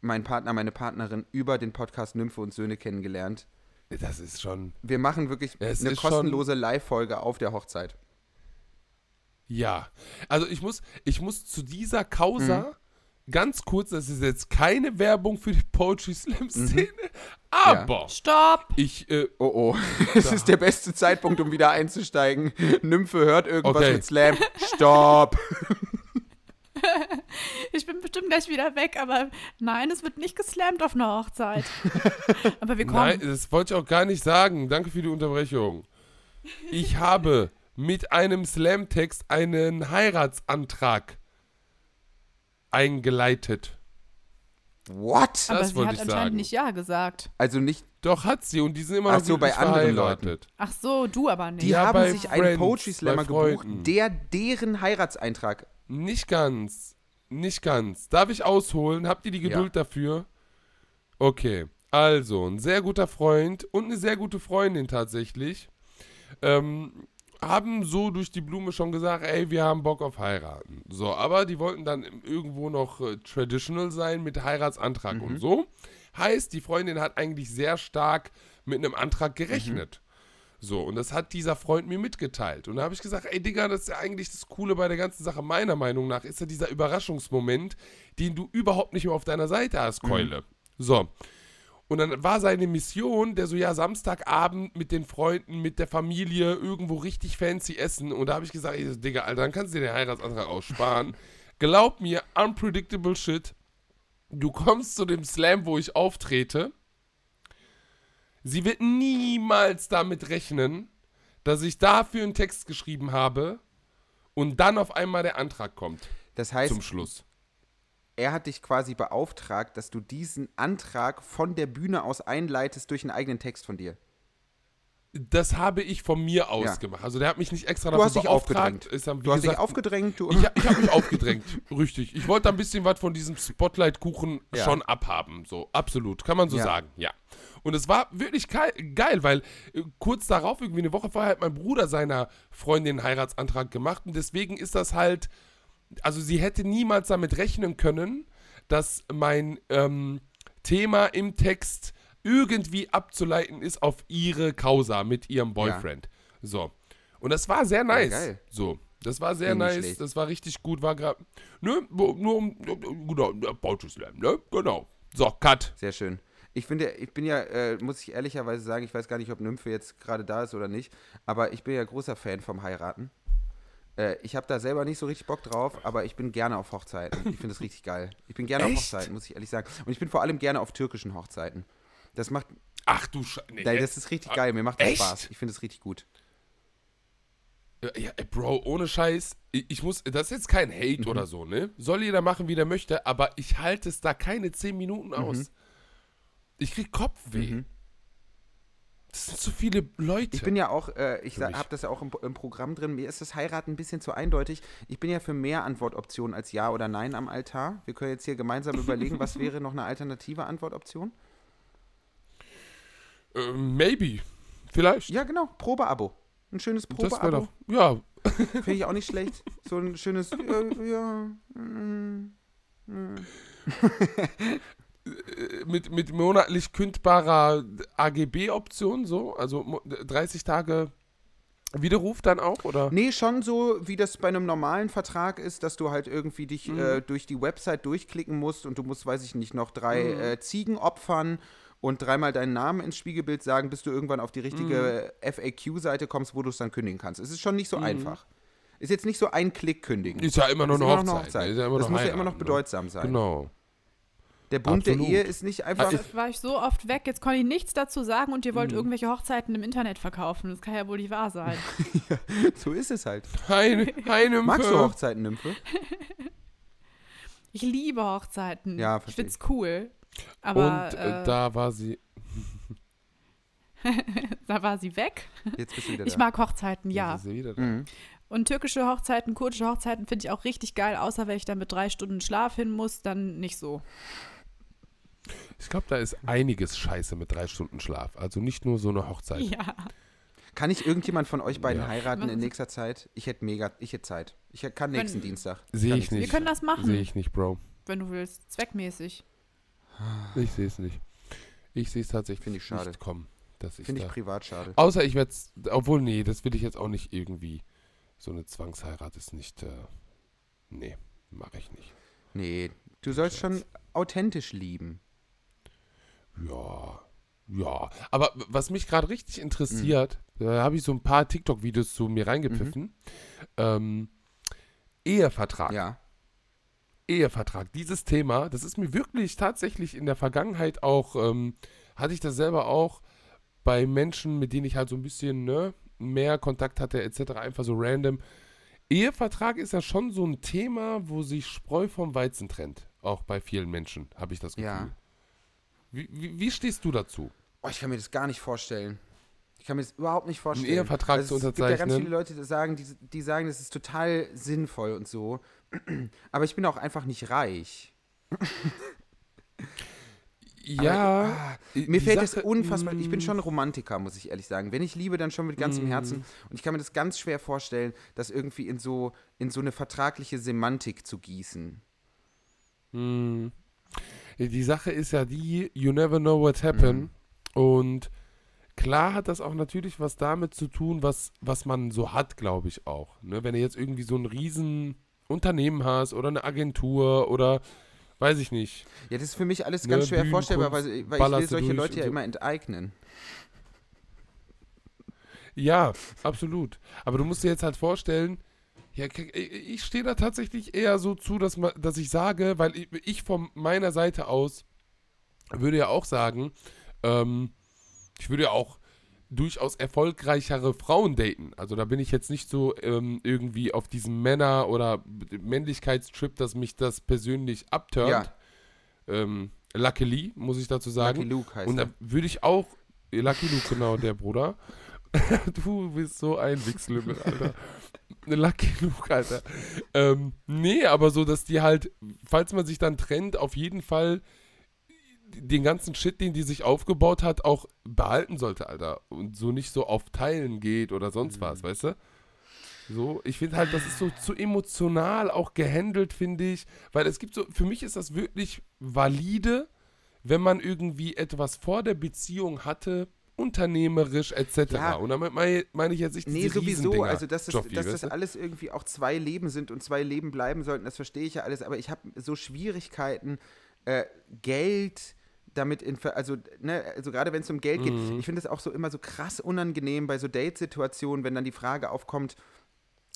meinen Partner, meine Partnerin über den Podcast Nymphe und Söhne kennengelernt. Das ist schon, Wir machen wirklich eine kostenlose Live-Folge auf der Hochzeit. ja. Also ich muss, ich muss zu dieser Causa ganz kurz, das ist jetzt keine Werbung für die Poetry Slam Szene, aber Stopp! ich, äh, Oh oh, (laughs) es ist der beste Zeitpunkt, um wieder einzusteigen. (laughs) Nymphe hört irgendwas Okay. mit Slam. Stopp! (laughs) Ich bin bestimmt gleich wieder weg, aber nein, es wird nicht geslammt auf einer Hochzeit. aber wir kommen. Nein, das wollte ich auch gar nicht sagen. Danke für die Unterbrechung. Ich habe mit einem Slam-Text einen Heiratsantrag eingeleitet. What? aber das sie hat ich anscheinend sagen. nicht Ja gesagt. Also nicht, Doch hat sie und die sind immer Ach noch so, bei anderen verheiratet. Ach so, du aber nicht. die Ja, haben sich einen Friends, Poetry Slammer gebucht, der deren Heiratseintrag. Nicht ganz. Nicht ganz. Darf ich ausholen? Habt ihr die Geduld dafür? Okay. Also, ein sehr guter Freund und eine sehr gute Freundin tatsächlich ähm, haben so durch die Blume schon gesagt, ey, wir haben Bock auf heiraten. So, aber die wollten dann irgendwo noch äh, traditional sein mit Heiratsantrag und so. Heißt, die Freundin hat eigentlich sehr stark mit einem Antrag gerechnet. So, und das hat dieser Freund mir mitgeteilt. Und da habe ich gesagt, ey Digga, das ist ja eigentlich das Coole bei der ganzen Sache, meiner Meinung nach, ist ja dieser Überraschungsmoment, den du überhaupt nicht mehr auf deiner Seite hast, Keule. So. Und dann war seine Mission, der so, ja, Samstagabend mit den Freunden, mit der Familie, irgendwo richtig fancy essen. Und da habe ich gesagt, ey, Digga, Alter, dann kannst du dir den Heiratsantrag aussparen. (laughs) Glaub mir, unpredictable shit. Du kommst zu dem Slam, wo ich auftrete. Sie wird niemals damit rechnen, dass ich dafür einen Text geschrieben habe und dann auf einmal der Antrag kommt Das heißt, zum Schluss. Er hat dich quasi beauftragt, dass du diesen Antrag von der Bühne aus einleitest durch einen eigenen Text von dir. Das habe ich von mir aus Ja. gemacht. Also der hat mich nicht extra Du dafür hast dich aufgedrängt. Ist dann, Du hast dich gesagt, aufgedrängt, du. Ich, ich habe mich aufgedrängt, (laughs) richtig. Ich wollte ein bisschen was von diesem Spotlight-Kuchen Ja. schon abhaben. So, absolut. Kann man so Ja. sagen, ja. Und es war wirklich geil, geil weil äh, kurz darauf, irgendwie eine Woche vorher, hat mein Bruder seiner Freundin einen Heiratsantrag gemacht. Und deswegen ist das halt. Also, sie hätte niemals damit rechnen können, dass mein ähm, Thema im Text irgendwie abzuleiten ist auf ihre Causa mit ihrem Boyfriend. So. Und das war sehr nice. geil. So. Das war sehr nice, schlecht. das war richtig gut, war gerade. Ne, nur um. Genau, Slam, ne? Genau. So, Cut. Sehr schön. Ich finde, ich bin ja, äh, muss ich ehrlicherweise sagen, ich weiß gar nicht, ob Nymphe jetzt gerade da ist oder nicht, aber ich bin ja großer Fan vom Heiraten. Äh, ich habe da selber nicht so richtig Bock drauf, aber ich bin gerne auf Hochzeiten. Ich finde das richtig geil. Ich bin gerne auf Echt? Hochzeiten, muss ich ehrlich sagen. Und ich bin vor allem gerne auf türkischen Hochzeiten. Das macht, Ach du Scheiße. Nee, nein, das ist richtig geil. Mir macht das Echt? Spaß. Ich finde es richtig gut. ja, ey, Bro, ohne Scheiß. Ich, muss. Das ist jetzt kein Hate Mhm. oder so, ne? Soll jeder machen, wie der möchte, aber ich halte es da keine 10 Minuten aus. Ich krieg Kopfweh. Das sind zu viele Leute. Ich bin ja auch, äh, ich habe das ja auch im, im Programm drin, mir ist das Heiraten ein bisschen zu eindeutig. Ich bin ja für mehr Antwortoptionen als Ja oder Nein am Altar. Wir können jetzt hier gemeinsam überlegen, was (laughs) wäre noch eine alternative Antwortoption? äh, maybe. Vielleicht. Ja, genau, Probeabo. Ein schönes das wäre Probeabo. doch. Ja, Finde ich auch nicht (laughs) schlecht. So ein schönes, äh, ja, mm, äh, (laughs) mit, mit monatlich kündbarer AGB-Option so. Also mo- 30 Tage Widerruf dann auch, oder? Nee, schon so, wie das bei einem normalen Vertrag ist, dass du halt irgendwie dich Mhm. äh, durch die Website durchklicken musst und du musst, weiß ich nicht, noch drei Mhm. äh, Ziegen opfern und dreimal deinen Namen ins Spiegelbild sagen, bis du irgendwann auf die richtige Mhm. FAQ-Seite kommst, wo du es dann kündigen kannst. Es ist schon nicht so einfach. Ist jetzt nicht so ein Klick kündigen. Ist ja immer noch Ist eine immer noch Hochzeit. eine ne? Ist ja immer das noch muss ja immer noch ne? bedeutsam sein. Genau. Der Bund der Absolut. Ehe ist nicht einfach. ich- Jetzt war ich so oft weg, jetzt konnte ich nichts dazu sagen und ihr wollt Mhm. irgendwelche Hochzeiten im Internet verkaufen. Das kann ja wohl nicht wahr sein. (laughs) so ist es halt. Heine, Heine Magst du Hochzeiten, Nymphe? Ich liebe Hochzeiten. Ja, ich versteh find's cool. Aber Und äh, äh, da war sie. (laughs) da war sie weg. Jetzt bist du wieder Ich da. mag Hochzeiten, Jetzt ja. ist sie wieder da. Mhm. Und türkische Hochzeiten, kurdische Hochzeiten finde ich auch richtig geil, außer wenn ich da mit drei Stunden Schlaf hin muss, dann nicht so. Ich glaube, da ist einiges scheiße mit drei Stunden Schlaf. Also nicht nur so eine Hochzeit. Ja. Kann ich irgendjemand von euch beiden Ja. heiraten in nächster Zeit? Ich hätte mega, ich hätte Zeit. Ich hätt- kann nächsten Wenn- Dienstag. Sehe ich Wir nicht. können das machen, Sehe ich nicht, Bro. wenn du willst. Zweckmäßig. Ich sehe es nicht. Ich sehe es tatsächlich Finde ich schade. nicht kommen. Dass ich Finde ich da, privat schade. außer ich werde es, obwohl, nee, das will ich jetzt auch nicht irgendwie. So eine Zwangsheirat ist nicht, äh, nee, mache ich nicht. Nee, du sollst schon authentisch lieben. Ja, ja. Aber was mich gerade richtig interessiert, da habe ich so ein paar TikTok-Videos zu mir reingepfiffen. Ähm, Ehevertrag. Ja. Ehevertrag. Dieses Thema, das ist mir wirklich tatsächlich in der Vergangenheit auch, ähm, hatte ich das selber auch bei Menschen, mit denen ich halt so ein bisschen ne, mehr Kontakt hatte, etc., einfach so random. Ehevertrag ist ja schon so ein Thema, wo sich Spreu vom Weizen trennt. Auch bei vielen Menschen, habe ich das Gefühl. Ja. Wie, wie, wie stehst du dazu? Oh, ich kann mir das gar nicht vorstellen. Ich kann mir das überhaupt nicht vorstellen. Ehevertrag Also zu Es gibt ja ganz unterzeichnen. viele Leute, die sagen, die, die sagen, das ist total sinnvoll und so. (clears throat) Aber ich bin auch einfach nicht reich. (laughs) Ja. Ah, die Mir fällt Sache- unfassbar. Ich bin mm, schon ein Romantiker, muss ich ehrlich sagen. Wenn ich liebe, dann schon mit ganzem Mm. Herzen. Und ich kann mir das ganz schwer vorstellen, das irgendwie in so, in so eine vertragliche Semantik zu gießen. Hm. Die Sache ist ja die, you never know what happen. Und klar hat das auch natürlich was damit zu tun, was, was man so hat, glaube ich auch. Ne? Wenn du jetzt irgendwie so ein riesen Unternehmen hast oder eine Agentur oder weiß ich nicht. Ja, das ist für mich alles Ne, ganz schwer Bühnenkunst vorstellbar, weil, weil ich will solche Leute ja so. immer enteignen. Ja, absolut. Aber du musst dir jetzt halt vorstellen, ja, k- ich stehe da tatsächlich eher so zu, dass, man, dass ich sage, weil ich, von meiner Seite aus würde ja auch sagen, ähm, ich würde ja auch durchaus erfolgreichere Frauen daten. Also da bin ich jetzt nicht so ähm, irgendwie auf diesem Männer- oder Männlichkeitstrip, dass mich das persönlich abturnt. Ja. Ähm, luckily, muss ich dazu sagen. Lucky Luke heißt Und da würde ich auch, Lucky Luke, genau, der Bruder. (laughs) du bist so ein Wichslümmel, Alter. Lucky Luke, Alter. Ähm, nee, aber so, dass die halt, falls man sich dann trennt, auf jeden Fall den ganzen Shit, den die sich aufgebaut hat, auch behalten sollte, Alter. Und so nicht so auf Teilen geht oder sonst was, weißt du? So, ich finde halt, das ist so zu emotional auch gehandelt, finde ich. Weil es gibt so, für mich ist das wirklich valide, wenn man irgendwie etwas vor der Beziehung hatte, unternehmerisch etc. Ja. Und damit meine, meine ich jetzt nicht Nee, sowieso. Also, dass das, Joffi, dass das alles irgendwie auch zwei Leben sind und zwei Leben bleiben sollten, das verstehe ich ja alles. Aber ich habe so Schwierigkeiten, äh, Geld damit in, Ver- also, ne, also gerade wenn es um Geld geht, Mhm. ich finde es auch so immer so krass unangenehm bei so Date-Situationen, wenn dann die Frage aufkommt,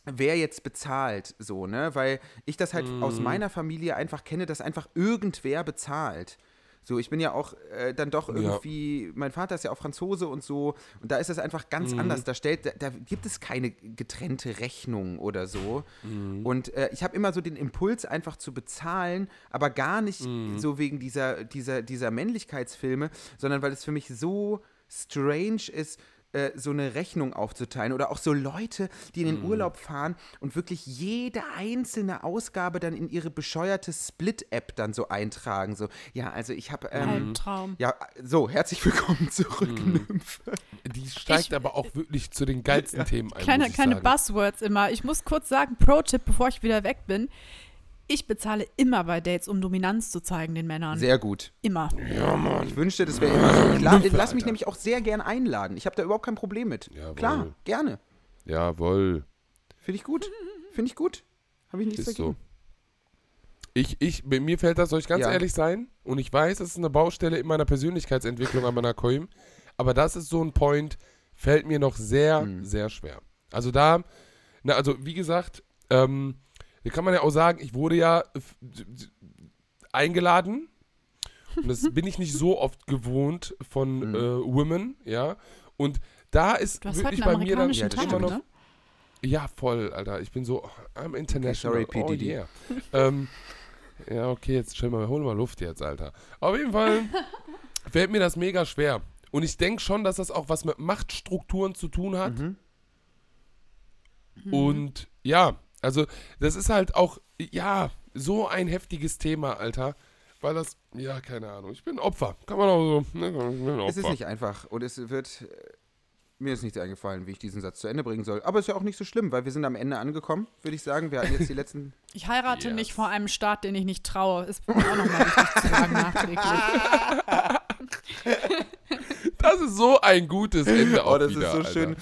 wer jetzt bezahlt, so, ne? Weil ich das halt aus Mhm. meiner Familie einfach kenne, dass einfach irgendwer bezahlt. So, ich bin ja auch äh, dann doch irgendwie, mein Vater ist ja auch Franzose und so, und da ist es einfach ganz Mhm. anders. Da stellt, da, da gibt es keine getrennte Rechnung oder so. Mhm. Und äh, ich habe immer so den Impuls, einfach zu bezahlen, aber gar nicht Mhm. so wegen dieser, dieser, dieser Männlichkeitsfilme, sondern weil es für mich so strange ist, äh, so eine Rechnung aufzuteilen. Oder auch so Leute, die in den Urlaub fahren und wirklich jede einzelne Ausgabe dann in ihre bescheuerte Split-App dann so eintragen. So, ja, also ich habe. Ähm, Albtraum. ja, so, herzlich willkommen (laughs) zurück, Mhm. Nymphe. Die steigt Ich- aber auch wirklich zu den geilsten Themen ein. Kleine, ich kleine sagen. Buzzwords immer. Ich muss kurz sagen, Pro-Tipp, bevor ich wieder weg bin. Ich bezahle immer bei Dates, um Dominanz zu zeigen den Männern. Sehr gut. immer. Ja, Mann. Ich wünschte, das wäre immer so. Ich la Nymphe, lass mich Alter. nämlich auch sehr gern einladen. Ich habe da überhaupt kein Problem mit. Jawohl. Klar, gerne. Jawohl. Finde ich gut. Finde ich gut. Habe ich nichts Ist dagegen. so. Ich, ich, bei mir fällt das, soll ich ganz Ja. ehrlich sein, und ich weiß, es ist eine Baustelle in meiner Persönlichkeitsentwicklung an meiner Koim, aber das ist so ein Point, fällt mir noch sehr, Mhm. sehr schwer. Also da, na, also wie gesagt, ähm, da kann man ja auch sagen, ich wurde ja eingeladen und das (laughs) bin ich nicht so oft gewohnt von Mhm. äh, Women, ja, und da ist halt wirklich bei mir dann Ja, Tag, stimmt. ne? ja, voll, Alter. Ich bin so, I'm international. sorry, P. oh, yeah. ähm, ja, okay, jetzt chill mal, hol mal Luft jetzt, Alter. Auf jeden Fall (laughs) fällt mir das mega schwer. Und ich denke schon, dass das auch was mit Machtstrukturen zu tun hat. Mhm. Und ja, also das ist halt auch, ja, so ein heftiges Thema, Alter. weil das, ja, keine Ahnung. Ich bin Opfer. Kann man auch so. Ne, ich bin ein Es ist Opfer. nicht einfach und es wird. äh, Mir ist nichts eingefallen, wie ich diesen Satz zu Ende bringen soll. Aber ist ja auch nicht so schlimm, weil wir sind am Ende angekommen, würde ich sagen. Wir hatten jetzt die (laughs) letzten. Ich heirate Yes. nicht vor einem Staat, den ich nicht traue. Ist mir auch nochmal wichtig zu sagen, nachträglich. (laughs) Das ist so ein gutes Ende Oh, das wieder, ist so Alter. schön,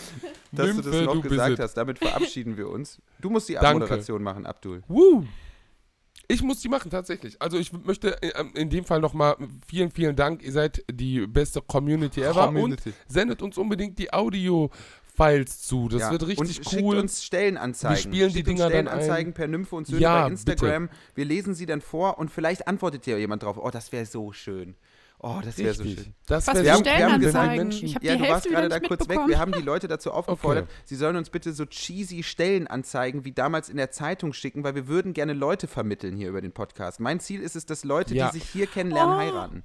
dass du Nymphe, das noch du gesagt hast. Damit verabschieden wir uns. Du musst die. Abmoderation machen, Abdul. Woo. Ich muss die machen, tatsächlich. Also ich möchte äh, in dem Fall nochmal vielen, vielen Dank. Ihr seid die beste Community ever Community. und sendet uns unbedingt die Audio-Files zu. Das Ja. wird richtig und schickt cool. uns Stellenanzeigen. Wir spielen die schickt uns Dinger dann Stellenanzeigen ein. per Nymphe und Söhne Ja, bei Instagram. Wir lesen sie dann vor und vielleicht antwortet ja jemand drauf. Oh, das wäre so schön. Oh, das wäre so schön. Das Was wär wir haben- wir haben Stellenanzeigen? Menschen- Ich habe Ja, die du warst Hälfte wieder gerade da nicht kurz weg. Wir haben die Leute dazu aufgefordert, Okay. sie sollen uns bitte so cheesy Stellenanzeigen wie damals in der Zeitung schicken, weil wir würden gerne Leute vermitteln hier über den Podcast. Mein Ziel ist es, dass Leute, Ja. die sich hier kennenlernen, Oh. heiraten.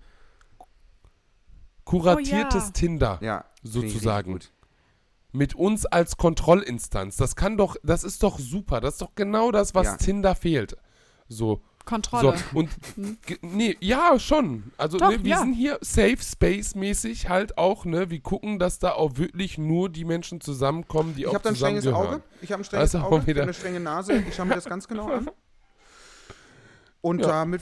kuratiertes Oh ja. Tinder Ja, sozusagen. mit uns als Kontrollinstanz. Das kann doch, das ist doch super. Das ist doch genau das, was Ja. Tinder fehlt. So. Kontrolle. So, und ge- nee, ja, schon. Also Doch, ne, wir ja. sind hier Safe Space mäßig halt auch, ne? Wir gucken, dass da auch wirklich nur die Menschen zusammenkommen, die Ich auch habe da ein strenges. Auge. Ich habe ein strenges auch Auge. Ich wieder- habe eine strenge Nase. Ich schaue mir das ganz genau an. Und Ja. damit,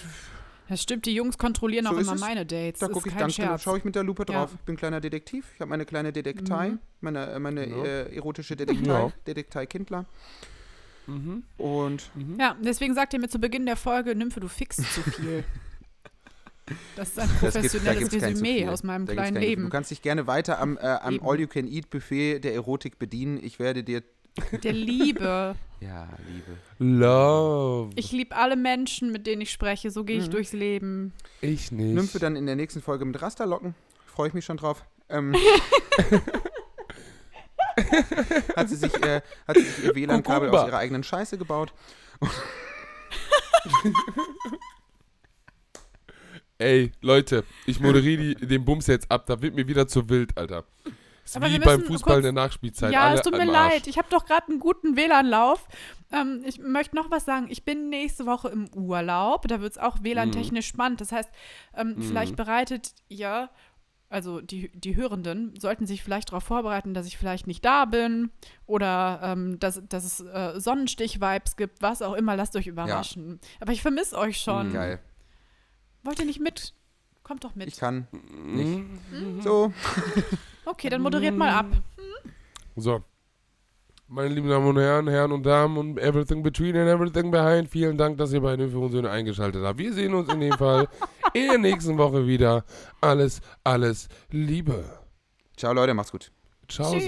Das stimmt, die Jungs kontrollieren So auch immer es. meine Dates. da gucke ich ganz genau, Scherz. schaue ich mit der Lupe Ja. drauf. Ich bin kleiner Detektiv. Ich habe meine kleine Detektei, Mhm. meine, meine Ja. äh, erotische Detektei, Ja. Detektei Kindler. Mhm. Und Mhm. Ja, deswegen sagt ihr mir zu Beginn der Folge, Nymphe, du fickst zu viel. (laughs) Das ist ein professionelles gibt's Resümee aus meinem Da kleinen kein- Du Leben. kannst dich gerne weiter am, äh, am. All-You-Can-Eat-Buffet der Erotik bedienen. Ich werde dir. (laughs) Der Liebe. (laughs) Ja, Liebe. Love. Ich liebe alle Menschen, mit denen ich spreche. So gehe ich Mhm. durchs Leben. Ich nicht. Nymphe dann in der nächsten Folge mit Rasterlocken. Freue ich mich schon drauf. Ähm, (laughs) hat, sie sich, äh, hat sie sich ihr WLAN-Kabel aus ihrer eigenen Scheiße gebaut. (laughs) Ey, Leute, ich moderiere die, den Bums jetzt ab. Da wird mir wieder zu wild, Alter. Ist Aber wie wir beim Fußball in der Nachspielzeit. ja, Alle es tut mir leid. Ich habe doch gerade einen guten WLAN-Lauf. Ähm, ich möchte noch was sagen. Ich bin nächste Woche im Urlaub. Da wird es auch WLAN-technisch spannend. Das heißt, ähm, vielleicht bereitet ihr, also die, die Hörenden, sollten sich vielleicht darauf vorbereiten, dass ich vielleicht nicht da bin oder ähm, dass, dass es äh, Sonnenstich-Vibes gibt, was auch immer. Lasst euch überraschen. Aber ich vermisse euch schon. Geil. Wollt ihr nicht mit? Kommt doch Ich mit. kann nicht. Mhm. So, (laughs) Okay, dann moderiert mal ab. So. Meine lieben Damen und Herren, Herren und Damen und everything between and everything behind, vielen Dank, dass ihr bei den und Söhne eingeschaltet habt. Wir sehen uns in dem Fall (laughs) in der nächsten Woche wieder. Alles, alles Liebe. ciao Leute, macht's gut. Ciao. Tschüss.